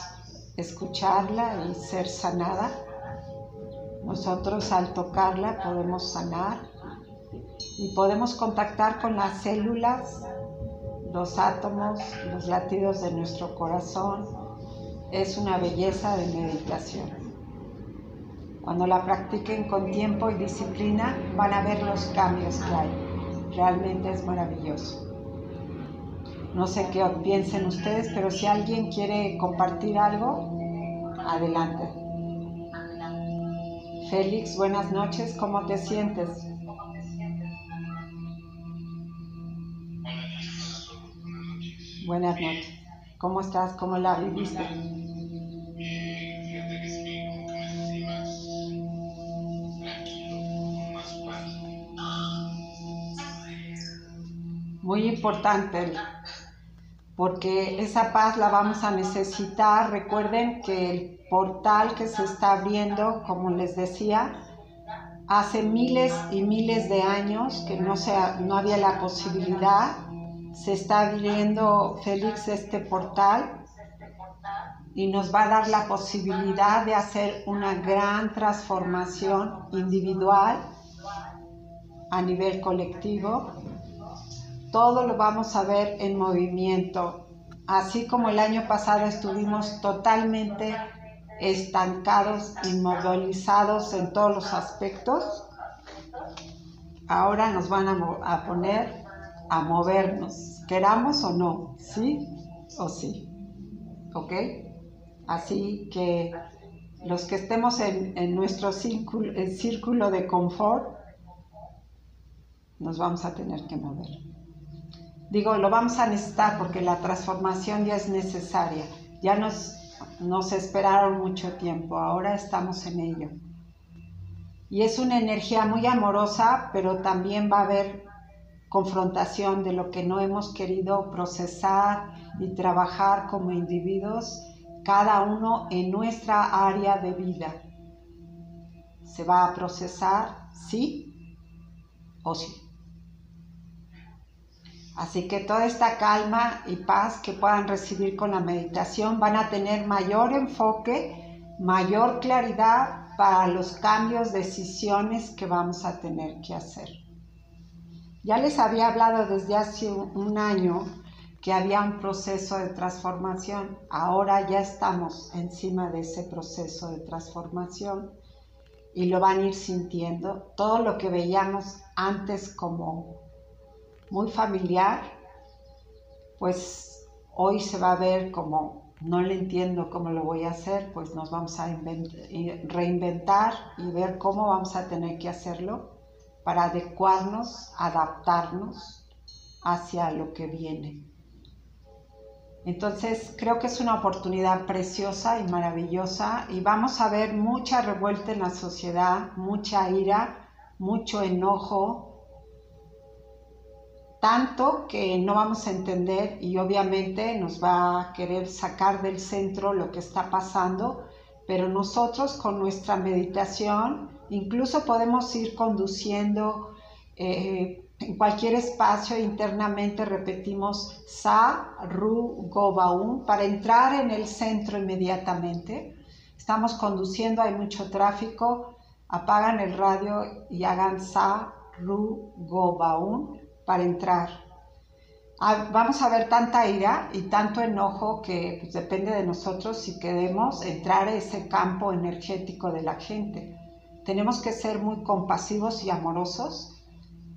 escucharla y ser sanada. Nosotros al tocarla podemos sanar y podemos contactar con las células, los átomos, los latidos de nuestro corazón. Es una belleza de meditación. Cuando la practiquen con tiempo y disciplina van a ver los cambios que hay. Realmente es maravilloso. No sé qué piensen ustedes, pero si alguien quiere compartir algo, adelante. Félix, buenas noches, ¿cómo te sientes? Buenas noches. ¿Cómo estás? ¿Cómo la viviste? Muy importante, porque esa paz la vamos a necesitar. Recuerden que el portal que se está abriendo, como les decía, hace miles y miles de años que no, sea, no había la posibilidad. Se está abriendo, Félix, este portal y nos va a dar la posibilidad de hacer una gran transformación individual a nivel colectivo. Todo lo vamos a ver en movimiento. Así como el año pasado estuvimos totalmente estancados, inmovilizados en todos los aspectos, ahora nos van a, poner a movernos, queramos o no, sí o sí. ¿Ok? Así que los que estemos en, nuestro círculo de confort, nos vamos a tener que mover. Digo, lo vamos a necesitar porque la transformación ya es necesaria. Ya nos, nos esperaron mucho tiempo, ahora estamos en ello. Y es una energía muy amorosa, pero también va a haber confrontación de lo que no hemos querido procesar y trabajar como individuos, cada uno en nuestra área de vida. ¿Se va a procesar? Sí o sí. Así que toda esta calma y paz que puedan recibir con la meditación van a tener mayor enfoque, mayor claridad para los cambios, decisiones que vamos a tener que hacer. Ya les había hablado desde hace un año que había un proceso de transformación. Ahora ya estamos encima de ese proceso de transformación y lo van a ir sintiendo. Todo lo que veíamos antes como muy familiar, pues hoy se va a ver como no le entiendo cómo lo voy a hacer, pues nos vamos a reinventar y ver cómo vamos a tener que hacerlo para adecuarnos, adaptarnos hacia lo que viene. Entonces creo que es una oportunidad preciosa y maravillosa y vamos a ver mucha revuelta en la sociedad, mucha ira, mucho enojo, tanto que no vamos a entender y obviamente nos va a querer sacar del centro lo que está pasando, pero nosotros con nuestra meditación incluso podemos ir conduciendo eh, en cualquier espacio internamente repetimos Sa, Ru, Go, para entrar en el centro inmediatamente. Estamos conduciendo, hay mucho tráfico, apagan el radio y hagan Sa, Ru, Go, para entrar. Ah, vamos a ver tanta ira y tanto enojo que pues, depende de nosotros si queremos entrar a ese campo energético de la gente. Tenemos que ser muy compasivos y amorosos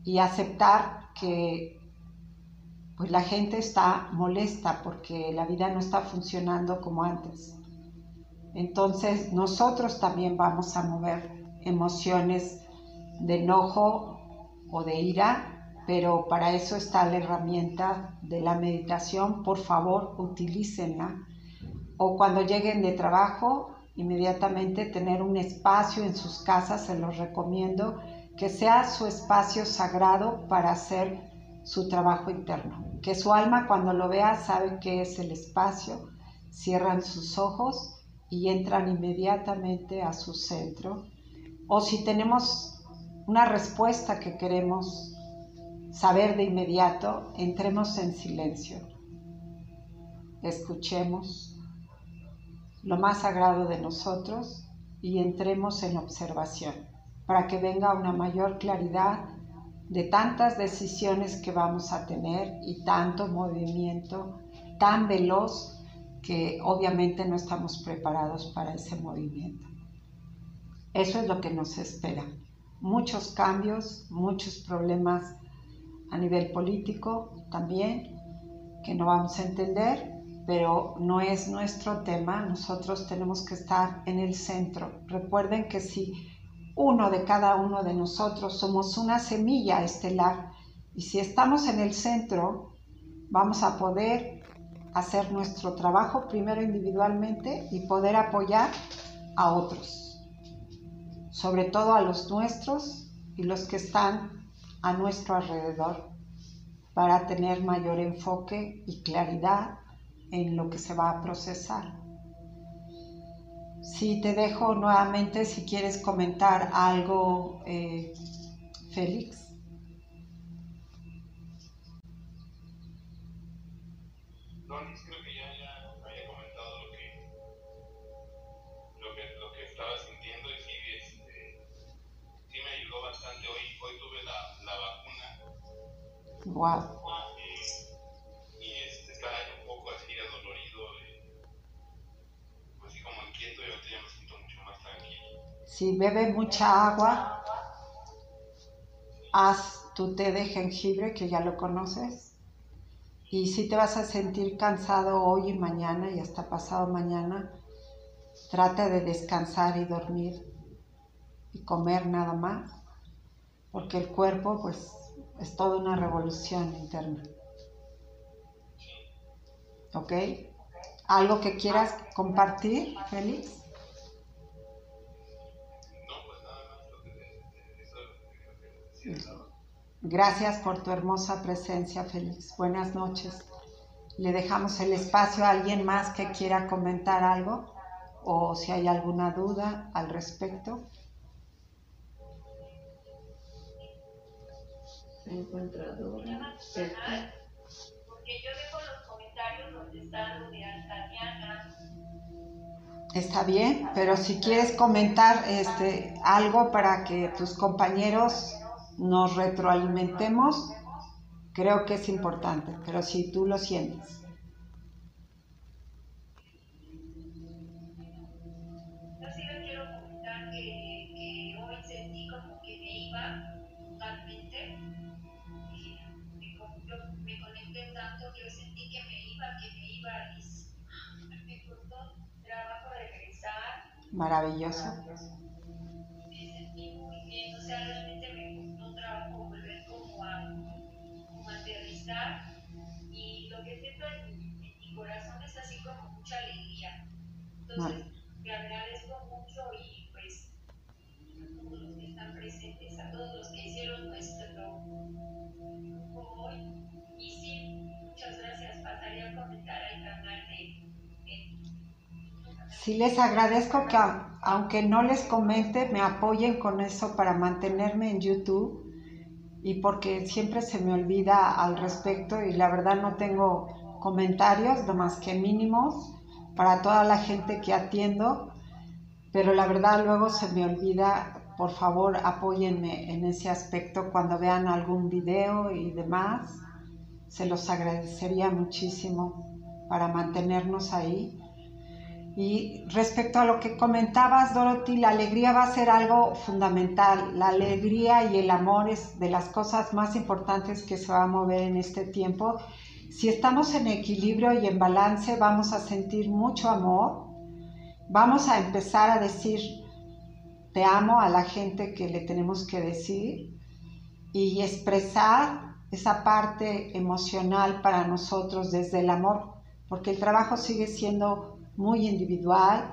y aceptar que pues la gente está molesta porque la vida no está funcionando como antes. Entonces nosotros también vamos a mover emociones de enojo o de ira pero para eso está la herramienta de la meditación, por favor utilícenla. O cuando lleguen de trabajo, inmediatamente tener un espacio en sus casas, se los recomiendo, que sea su espacio sagrado para hacer su trabajo interno. Que su alma cuando lo vea sabe que es el espacio, cierran sus ojos y entran inmediatamente a su centro. O si tenemos una respuesta que queremos saber de inmediato, entremos en silencio, escuchemos lo más sagrado de nosotros y entremos en observación para que venga una mayor claridad de tantas decisiones que vamos a tener y tanto movimiento tan veloz que obviamente no estamos preparados para ese movimiento. Eso es lo que nos espera. Muchos cambios, muchos problemas a nivel político también, que no vamos a entender, pero no es nuestro tema, nosotros tenemos que estar en el centro. Recuerden que si uno de cada uno de nosotros somos una semilla estelar y si estamos en el centro, vamos a poder hacer nuestro trabajo primero individualmente y poder apoyar a otros, sobre todo a los nuestros y los que están a nuestro alrededor para tener mayor enfoque y claridad en lo que se va a procesar. Si te dejo nuevamente, si quieres comentar algo, eh, Félix. Wow. Si bebe mucha agua, haz tu té de jengibre que ya lo conoces. Y si te vas a sentir cansado hoy y mañana y hasta pasado mañana, trata de descansar y dormir y comer nada más, porque el cuerpo pues es toda una revolución interna. ¿Ok? ¿Algo que quieras compartir, Félix? Gracias por tu hermosa presencia, Félix. Buenas noches. Le dejamos el espacio a alguien más que quiera comentar algo o si hay alguna duda al respecto. Se encuentra Dora. personal, porque yo dejo los comentarios donde está Tatiana. Está bien, pero si quieres comentar este, algo para que tus compañeros nos retroalimentemos, creo que es importante, pero si tú lo sientes. Maravilloso. me sentí muy bien, o sea, realmente me costó trabajo volver como a, aterrizar y lo que siento en, mi corazón es así como mucha alegría. Entonces, te agradezco mucho y pues a todos los que están presentes, a todos los que hicieron nuestro grupo hoy y sí, muchas gracias, pasaré a comentar al canal de Sí les agradezco que aunque no les comente, me apoyen con eso para mantenerme en YouTube y porque siempre se me olvida al respecto y la verdad no tengo comentarios, no más que mínimos para toda la gente que atiendo, pero la verdad luego se me olvida, por favor apóyenme en ese aspecto cuando vean algún video y demás, se los agradecería muchísimo para mantenernos ahí. Y respecto a lo que comentabas, Dorothy, la alegría va a ser algo fundamental. La alegría y el amor es de las cosas más importantes que se va a mover en este tiempo. Si estamos en equilibrio y en balance, vamos a sentir mucho amor. Vamos a empezar a decir te amo a la gente que le tenemos que decir y expresar esa parte emocional para nosotros desde el amor, porque el trabajo sigue siendo muy individual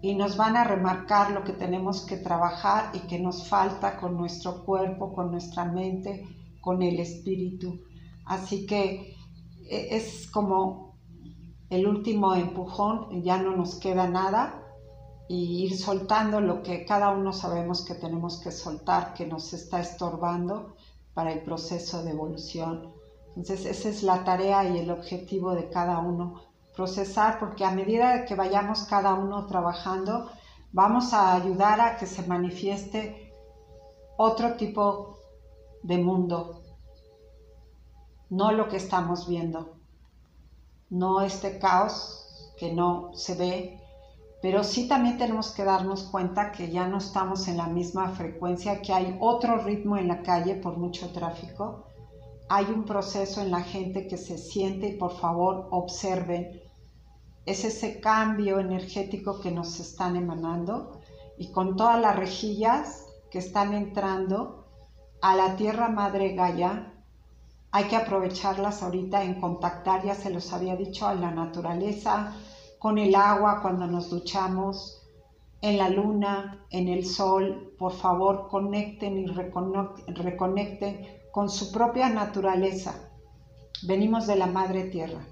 y nos van a remarcar lo que tenemos que trabajar y que nos falta con nuestro cuerpo, con nuestra mente, con el espíritu. Así que e- es como el último empujón, ya no nos queda nada y ir soltando lo que cada uno sabemos que tenemos que soltar, que nos está estorbando para el proceso de evolución. Entonces esa es la tarea y el objetivo de cada uno, procesar, porque a medida que vayamos cada uno trabajando, vamos a ayudar a que se manifieste otro tipo de mundo, no lo que estamos viendo, no este caos que no se ve, pero sí también tenemos que darnos cuenta que ya no estamos en la misma frecuencia, que hay otro ritmo en la calle por mucho tráfico, hay un proceso en la gente que se siente y por favor observen, es ese cambio energético que nos están emanando y con todas las rejillas que están entrando a la Tierra Madre Gaia, hay que aprovecharlas ahorita en contactar, ya se los había dicho, a la naturaleza, con el agua cuando nos duchamos, en la luna, en el sol, por favor conecten y reconecten con su propia naturaleza. Venimos de la Madre Tierra,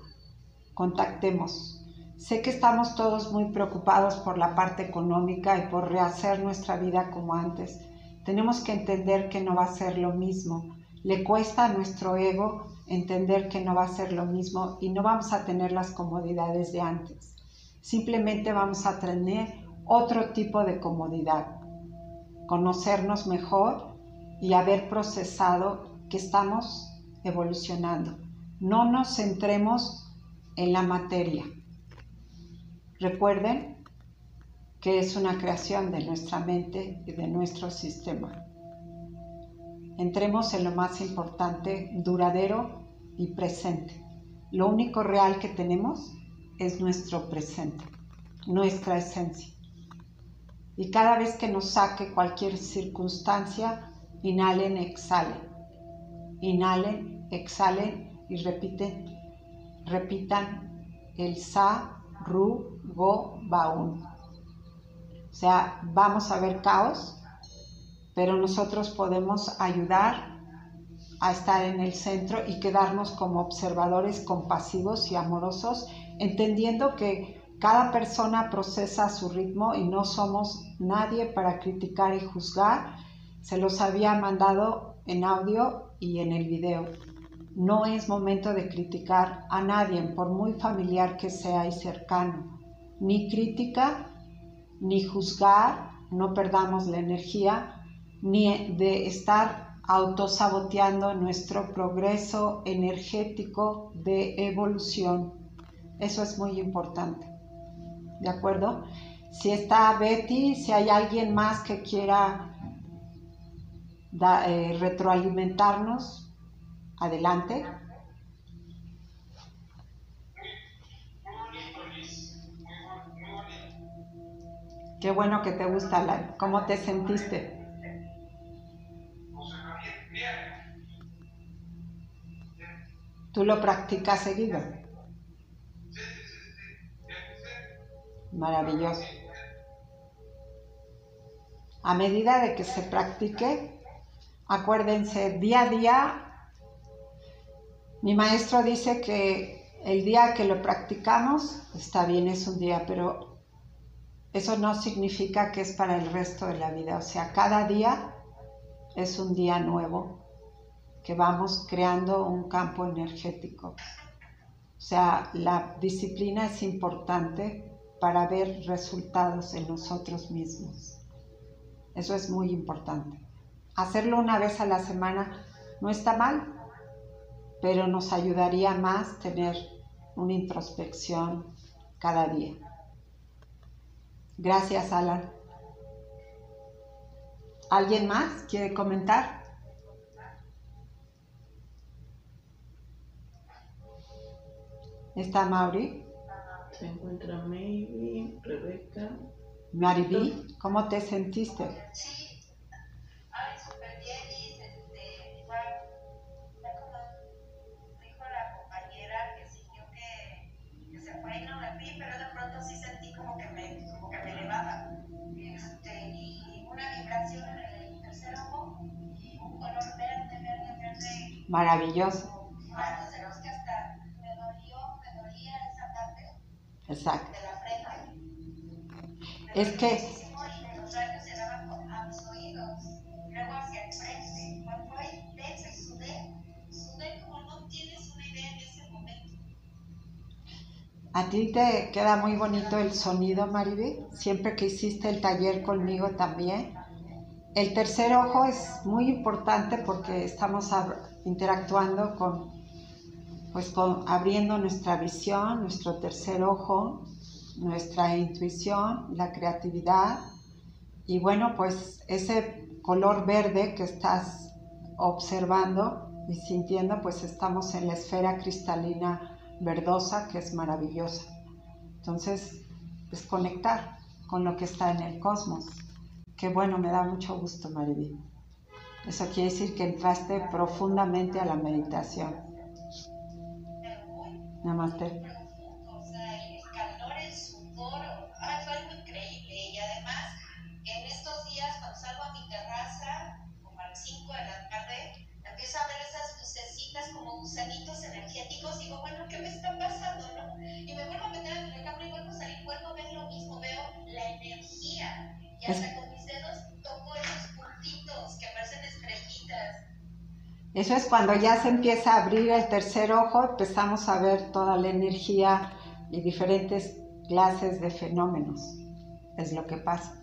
contactemos. Sé que estamos todos muy preocupados por la parte económica y por rehacer nuestra vida como antes. Tenemos que entender que no va a ser lo mismo. Le cuesta a nuestro ego entender que no va a ser lo mismo y no vamos a tener las comodidades de antes. Simplemente vamos a tener otro tipo de comodidad. Conocernos mejor y haber procesado que estamos evolucionando. No nos centremos en la materia. Recuerden que es una creación de nuestra mente y de nuestro sistema. Entremos en lo más importante, duradero y presente. Lo único real que tenemos es nuestro presente, nuestra esencia. Y cada vez que nos saque cualquier circunstancia, inhalen, exhalen. Inhalen, exhalen y repiten, repitan el sa, ru, go, baun. O sea, vamos a ver caos, pero nosotros podemos ayudar a estar en el centro y quedarnos como observadores compasivos y amorosos, entendiendo que cada persona procesa a su ritmo y no somos nadie para criticar y juzgar. Se los había mandado en audio y en el video. No es momento de criticar a nadie, por muy familiar que sea y cercano. Ni crítica, ni juzgar, no perdamos la energía, ni de estar autosaboteando nuestro progreso energético de evolución. Eso es muy importante. ¿De acuerdo? Si está Betty, si hay alguien más que quiera eh, retroalimentarnos, adelante. Qué bueno que te gusta, ¿cómo te sentiste? ¿Tú lo practicas seguido? Maravilloso. A medida de que se practique, acuérdense, día a día, mi maestro dice que el día que lo practicamos, está bien, es un día, pero eso no significa que es para el resto de la vida. O sea, cada día es un día nuevo que vamos creando un campo energético. O sea, la disciplina es importante para ver resultados en nosotros mismos. Eso es muy importante. Hacerlo una vez a la semana no está mal, pero nos ayudaría más tener una introspección cada día. Gracias, Alan. ¿Alguien más quiere comentar? ¿Está Mauri? Se encuentra Maybe, Rebeca. Mariby, ¿cómo te sentiste? Sí, Maravilloso. Exacto. Es que A ti te queda muy bonito el sonido, Maribel, siempre que hiciste el taller conmigo también. El tercer ojo es muy importante porque estamos interactuando con pues abriendo nuestra visión, nuestro tercer ojo, nuestra intuición, la creatividad y bueno, pues ese color verde que estás observando y sintiendo, pues estamos en la esfera cristalina verdosa que es maravillosa. Entonces, es conectar con lo que está en el cosmos. Qué bueno, me da mucho gusto, Mariví. Eso quiere decir que entraste profundamente a la meditación. Namaste. Eso es cuando ya se empieza a abrir el tercer ojo, empezamos a ver toda la energía y diferentes clases de fenómenos. Es lo que pasa.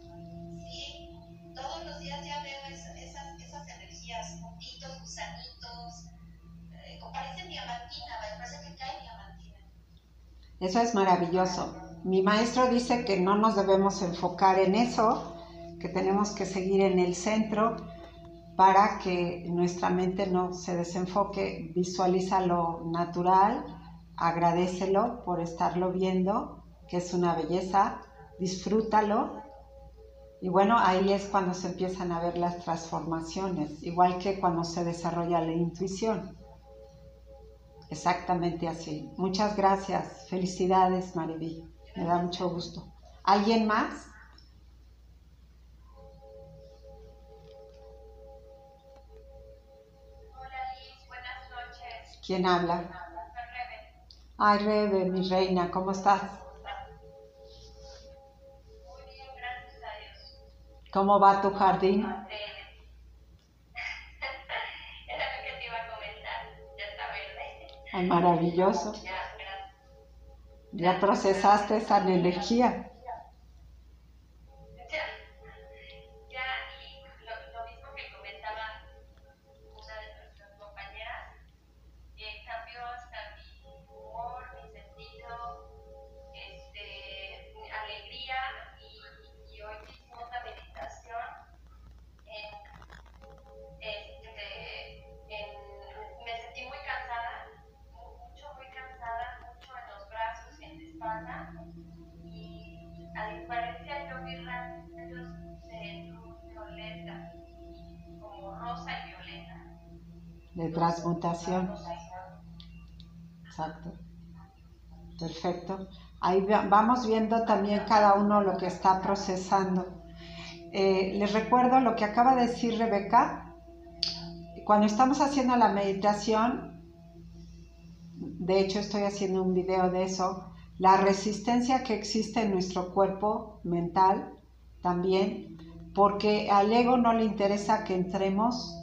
Sí, todos los días ya veo esas, esas energías, puntitos, gusanitos, eh, parecen diamantina, parece que cae diamantina. Eso es maravilloso. Mi maestro dice que no nos debemos enfocar en eso, que tenemos que seguir en el centro para que nuestra mente no se desenfoque, visualiza lo natural, agradecelo por estarlo viendo, que es una belleza, disfrútalo. Y bueno, ahí es cuando se empiezan a ver las transformaciones, igual que cuando se desarrolla la intuición. Exactamente así. Muchas gracias. Felicidades, Mariví. Me da mucho gusto. ¿Alguien más? ¿Quién habla? Ay, Rebe, mi reina, ¿cómo estás? ¿Cómo va tu jardín? Ay, maravilloso. Ya procesaste esa energía. Violeta. Exacto. Perfecto. Ahí va- vamos viendo también cada uno lo que está procesando. Eh, les recuerdo lo que acaba de decir Rebeca. Cuando estamos haciendo la meditación, de hecho estoy haciendo un video de eso, la resistencia que existe en nuestro cuerpo mental también, porque al ego no le interesa que entremos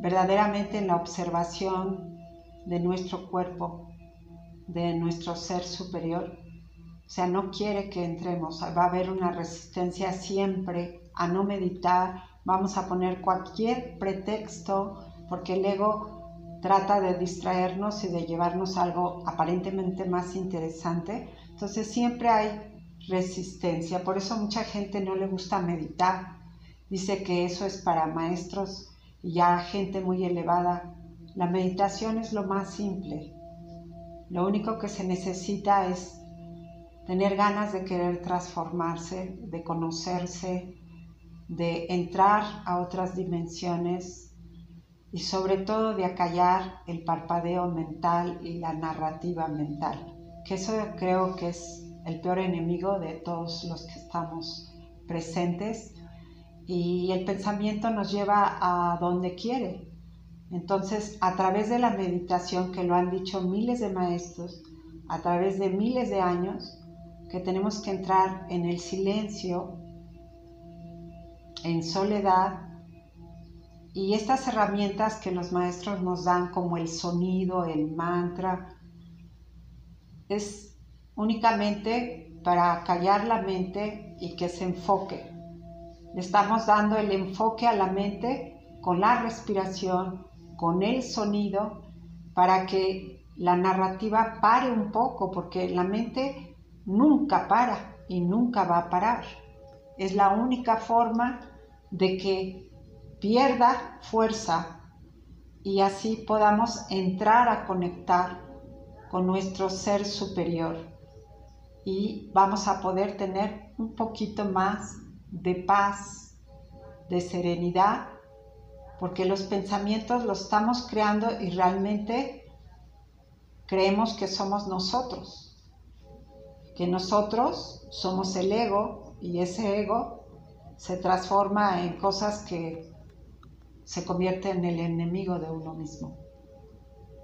verdaderamente en la observación de nuestro cuerpo, de nuestro ser superior. O sea, no quiere que entremos, va a haber una resistencia siempre a no meditar, vamos a poner cualquier pretexto, porque el ego trata de distraernos y de llevarnos algo aparentemente más interesante. Entonces siempre hay resistencia, por eso mucha gente no le gusta meditar. Dice que eso es para maestros y ya gente muy elevada. La meditación es lo más simple. Lo único que se necesita es tener ganas de querer transformarse, de conocerse, de entrar a otras dimensiones y sobre todo de acallar el parpadeo mental y la narrativa mental, que eso creo que es el peor enemigo de todos los que estamos presentes y el pensamiento nos lleva a donde quiere. Entonces, a través de la meditación, que lo han dicho miles de maestros, a través de miles de años, que tenemos que entrar en el silencio, en soledad, y estas herramientas que los maestros nos dan, como el sonido, el mantra, es únicamente para callar la mente y que se enfoque. Le estamos dando el enfoque a la mente con la respiración, con el sonido, para que la narrativa pare un poco, porque la mente nunca para y nunca va a parar. Es la única forma de que pierda fuerza y así podamos entrar a conectar con nuestro ser superior y vamos a poder tener un poquito más de paz, de serenidad, porque los pensamientos los estamos creando y realmente creemos que somos nosotros, que nosotros somos el ego y ese ego se transforma en cosas que se convierte en el enemigo de uno mismo.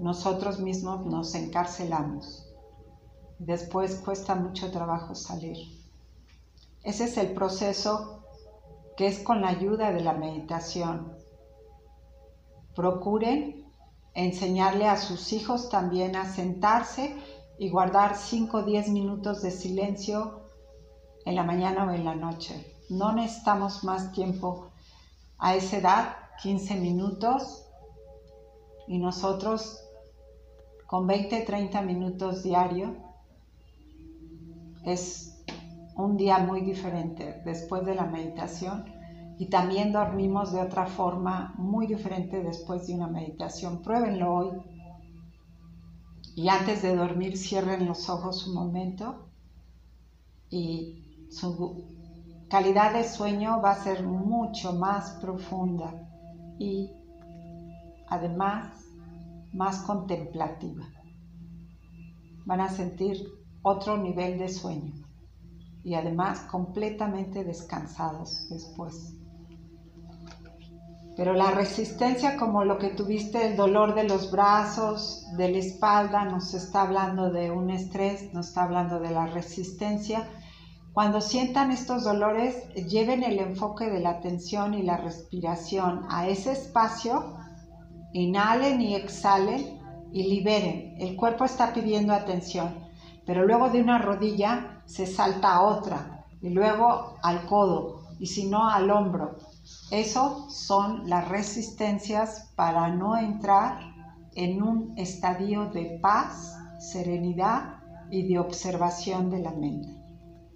Nosotros mismos nos encarcelamos. Después cuesta mucho trabajo salir. Ese es el proceso que es con la ayuda de la meditación. Procuren enseñarle a sus hijos también a sentarse y guardar 5 o 10 minutos de silencio en la mañana o en la noche. No necesitamos más tiempo a esa edad 15 minutos y nosotros con 20, 30 minutos diario es un día muy diferente después de la meditación y también dormimos de otra forma muy diferente después de una meditación. Pruébenlo hoy y antes de dormir cierren los ojos un momento y su calidad de sueño va a ser mucho más profunda y además más contemplativa. Van a sentir otro nivel de sueño y además completamente descansados después. Pero la resistencia, como lo que tuviste, el dolor de los brazos, de la espalda, nos está hablando de un estrés, nos está hablando de la resistencia. Cuando sientan estos dolores, lleven el enfoque de la atención y la respiración a ese espacio, inhalen y exhalen y liberen. El cuerpo está pidiendo atención, pero luego de una rodilla se salta a otra y luego al codo y si no al hombro eso son las resistencias para no entrar en un estadio de paz, serenidad y de observación de la mente.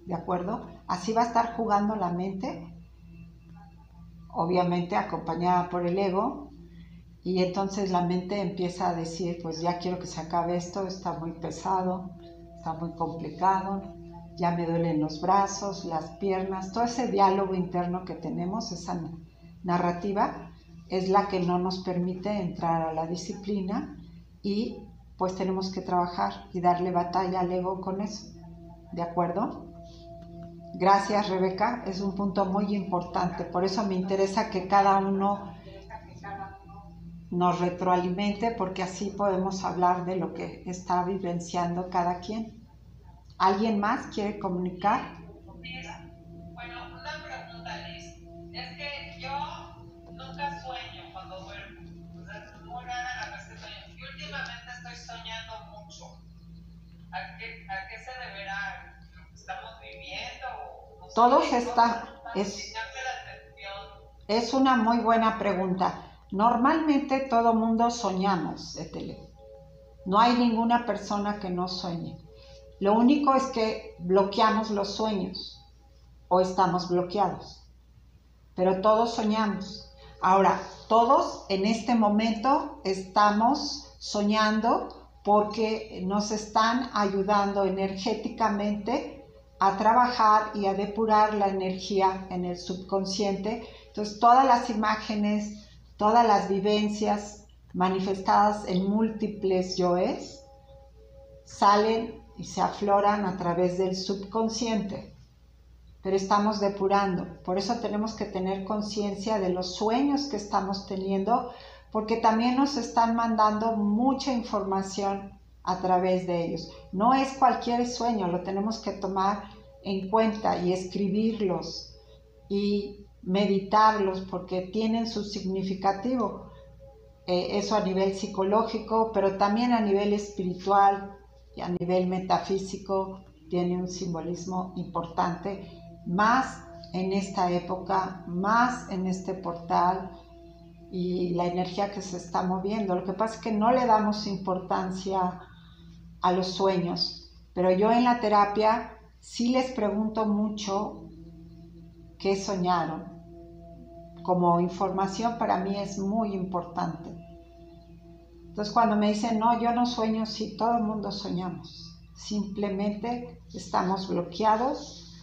¿De acuerdo? Así va a estar jugando la mente, obviamente acompañada por el ego, y entonces la mente empieza a decir, pues ya quiero que se acabe esto, está muy pesado, está muy complicado, ya me duelen los brazos, las piernas, todo ese diálogo interno que tenemos, esa narrativa, es la que no nos permite entrar a la disciplina y pues tenemos que trabajar y darle batalla al ego con eso. ¿De acuerdo? Gracias Rebeca, es un punto muy importante, por eso me interesa que cada uno nos retroalimente porque así podemos hablar de lo que está vivenciando cada quien. ¿Alguien más quiere comunicar? Bueno, una pregunta, Liz. Es que yo nunca sueño cuando duermo. O sea, es muy rara la vez que sueño. Y últimamente estoy soñando mucho. ¿A qué, a qué se deberá lo que estamos viviendo? No Todos están... Es, es una muy buena pregunta. Normalmente todo mundo soñamos, Etele. No hay ninguna persona que no sueñe. Lo único es que bloqueamos los sueños o estamos bloqueados. Pero todos soñamos. Ahora, todos en este momento estamos soñando porque nos están ayudando energéticamente a trabajar y a depurar la energía en el subconsciente. Entonces, todas las imágenes, todas las vivencias manifestadas en múltiples yoes salen y se afloran a través del subconsciente. Pero estamos depurando. Por eso tenemos que tener conciencia de los sueños que estamos teniendo, porque también nos están mandando mucha información a través de ellos. No es cualquier sueño, lo tenemos que tomar en cuenta y escribirlos y meditarlos porque tienen su significativo. Eh, eso a nivel psicológico, pero también a nivel espiritual, a nivel metafísico tiene un simbolismo importante, más en esta época, más en este portal y la energía que se está moviendo. Lo que pasa es que no le damos importancia a los sueños, pero yo en la terapia sí les pregunto mucho qué soñaron. Como información para mí es muy importante. Entonces cuando me dicen, no, yo no sueño, sí, todo el mundo soñamos. Simplemente estamos bloqueados,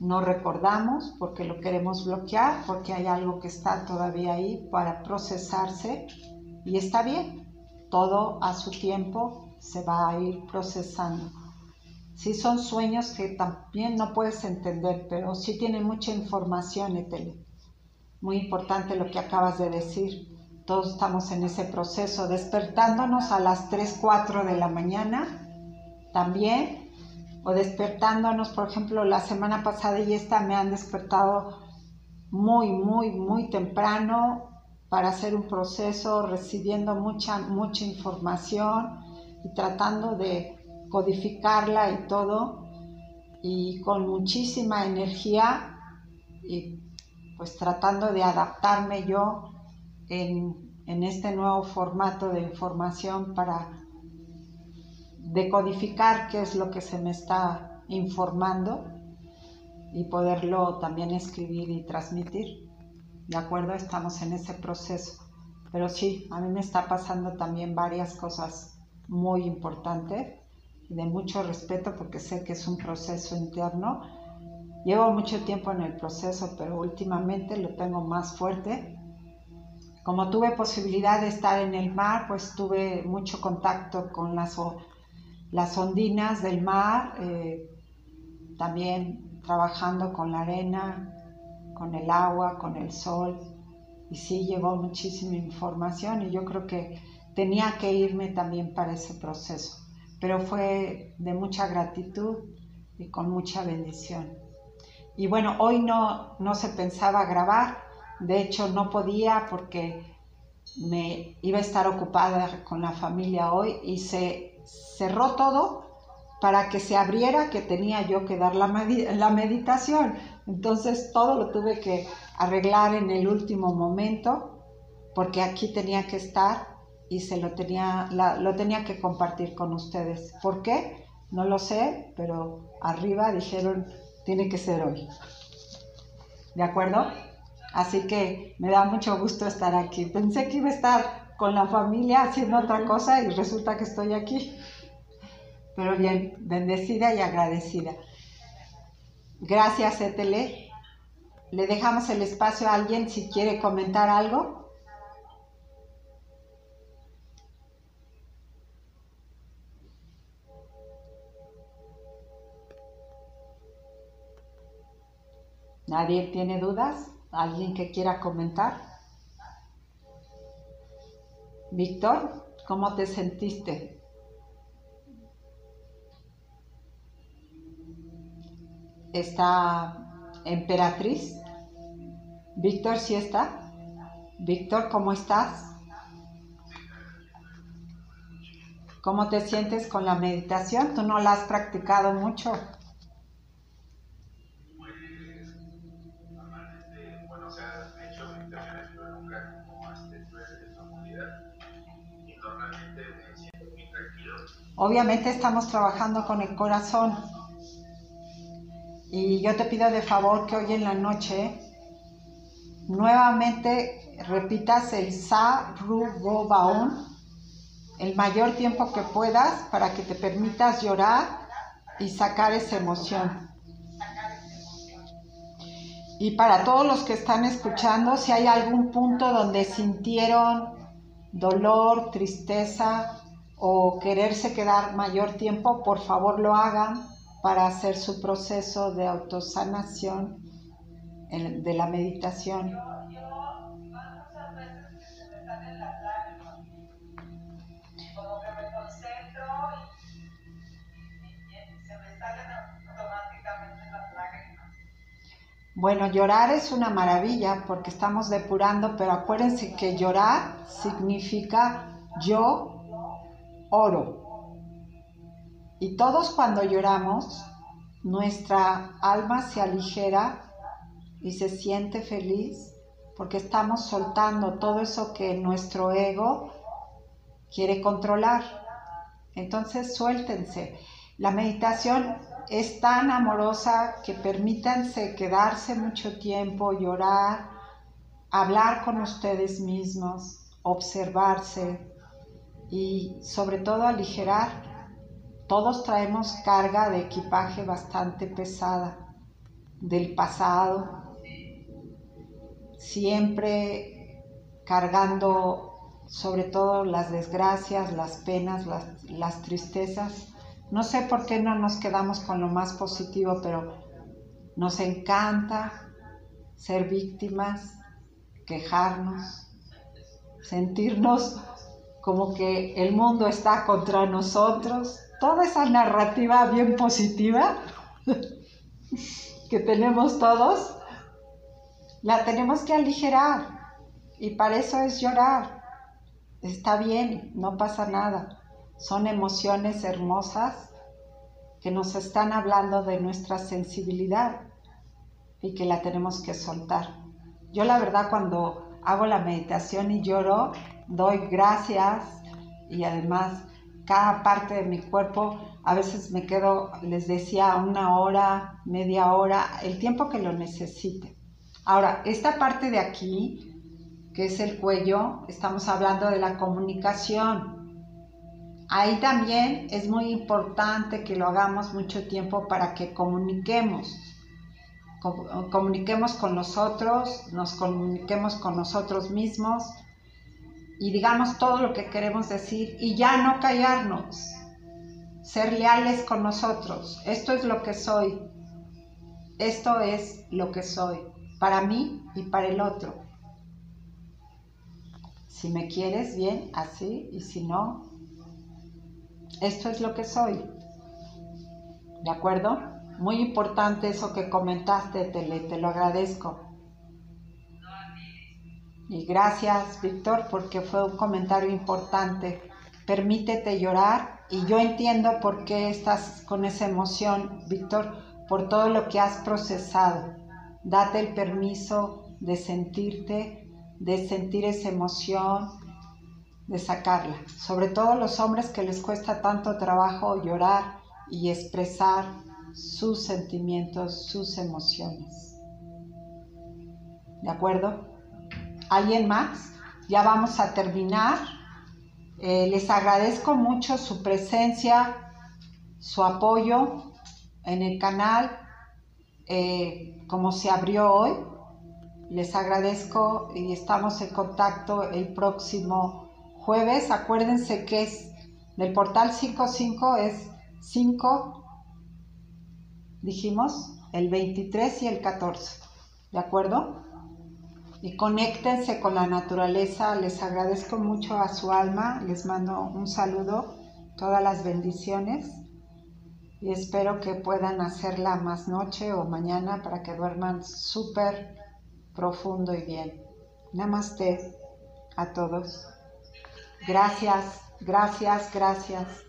no recordamos porque lo queremos bloquear, porque hay algo que está todavía ahí para procesarse y está bien. Todo a su tiempo se va a ir procesando. Sí son sueños que también no puedes entender, pero sí tienen mucha información, Etele. Muy importante lo que acabas de decir todos estamos en ese proceso, despertándonos a las 3, 4 de la mañana también, o despertándonos, por ejemplo, la semana pasada y esta me han despertado muy, muy, muy temprano para hacer un proceso, recibiendo mucha, mucha información y tratando de codificarla y todo, y con muchísima energía y pues tratando de adaptarme yo en, este nuevo formato de información para decodificar qué es lo que se me está informando y poderlo también escribir y transmitir. ¿De acuerdo? Estamos en ese proceso. Pero sí, a mí me está pasando también varias cosas muy importantes y de mucho respeto porque sé que es un proceso interno. Llevo mucho tiempo en el proceso, pero últimamente lo tengo más fuerte como tuve posibilidad de estar en el mar, pues tuve mucho contacto con las, las ondinas del mar, eh, también trabajando con la arena, con el agua, con el sol, y sí llegó muchísima información y yo creo que tenía que irme también para ese proceso, pero fue de mucha gratitud y con mucha bendición. Y bueno, hoy no, no se pensaba grabar, de hecho no podía porque me iba a estar ocupada con la familia hoy y se cerró todo para que se abriera que tenía yo que dar la, meditación. Entonces todo lo tuve que arreglar en el último momento porque aquí tenía que estar y se lo tenía, lo tenía que compartir con ustedes. ¿Por qué? No lo sé, pero arriba dijeron tiene que ser hoy. ¿De acuerdo? Así que me da mucho gusto estar aquí. Pensé que iba a estar con la familia haciendo otra cosa y resulta que estoy aquí. Pero bien, bendecida y agradecida. Gracias, Etele. Le dejamos el espacio a alguien si quiere comentar algo. ¿Nadie tiene dudas? ¿Alguien que quiera comentar? Víctor, ¿cómo te sentiste? ¿Está emperatriz? Víctor, ¿sí está? Víctor, ¿cómo estás? ¿Cómo te sientes con la meditación? Tú no la has practicado mucho. Obviamente estamos trabajando con el corazón. Y yo te pido de favor que hoy en la noche nuevamente repitas el Sa Ru Go Baon el mayor tiempo que puedas para que te permitas llorar y sacar esa emoción. Y para todos los que están escuchando, si hay algún punto donde sintieron dolor, tristeza, o quererse quedar mayor tiempo, por favor lo hagan para hacer su proceso de autosanación de la meditación. Bueno, llorar es una maravilla porque estamos depurando, pero acuérdense que llorar significa yo oro. Y todos cuando lloramos, nuestra alma se aligera y se siente feliz porque estamos soltando todo eso que nuestro ego quiere controlar. Entonces suéltense. La meditación es tan amorosa que permítanse quedarse mucho tiempo, llorar, hablar con ustedes mismos, observarse, y sobre todo aligerar. Todos traemos carga de equipaje bastante pesada del pasado, siempre cargando sobre todo las desgracias, las penas, las, las tristezas. No sé por qué no nos quedamos con lo más positivo, pero nos encanta ser víctimas, quejarnos, sentirnos como que el mundo está contra nosotros, toda esa narrativa bien positiva que tenemos todos, la tenemos que aligerar y para eso es llorar. Está bien, no pasa nada. Son emociones hermosas que nos están hablando de nuestra sensibilidad y que la tenemos que soltar. Yo la verdad cuando hago la meditación y lloro, doy gracias y además cada parte de mi cuerpo, a veces me quedo, les decía, una hora, media hora, el tiempo que lo necesite. Ahora, esta parte de aquí, que es el cuello, estamos hablando de la comunicación. Ahí también es muy importante que lo hagamos mucho tiempo para que comuniquemos. Comuniquemos con nosotros, nos comuniquemos con nosotros mismos, y digamos todo lo que queremos decir y ya no callarnos, ser leales con nosotros. Esto es lo que soy, esto es lo que soy, para mí y para el otro. Si me quieres, bien, así, y si no, esto es lo que soy. ¿De acuerdo? Muy importante eso que comentaste, te lo agradezco. Y gracias, Víctor, porque fue un comentario importante. Permítete llorar y yo entiendo por qué estás con esa emoción, Víctor, por todo lo que has procesado. Date el permiso de sentirte, de sentir esa emoción, de sacarla. Sobre todo los hombres que les cuesta tanto trabajo llorar y expresar sus sentimientos, sus emociones. ¿De acuerdo? ¿Alguien más? Ya vamos a terminar. Eh, les agradezco mucho su presencia, su apoyo en el canal, eh, como se abrió hoy. Les agradezco y estamos en contacto el próximo jueves. Acuérdense que es del portal 55 es 5, dijimos, el 23 y el 14. ¿De acuerdo? Y conéctense con la naturaleza. Les agradezco mucho a su alma, les mando un saludo, todas las bendiciones y espero que puedan hacerla más noche o mañana para que duerman súper profundo y bien. Namaste a todos. Gracias, gracias, gracias.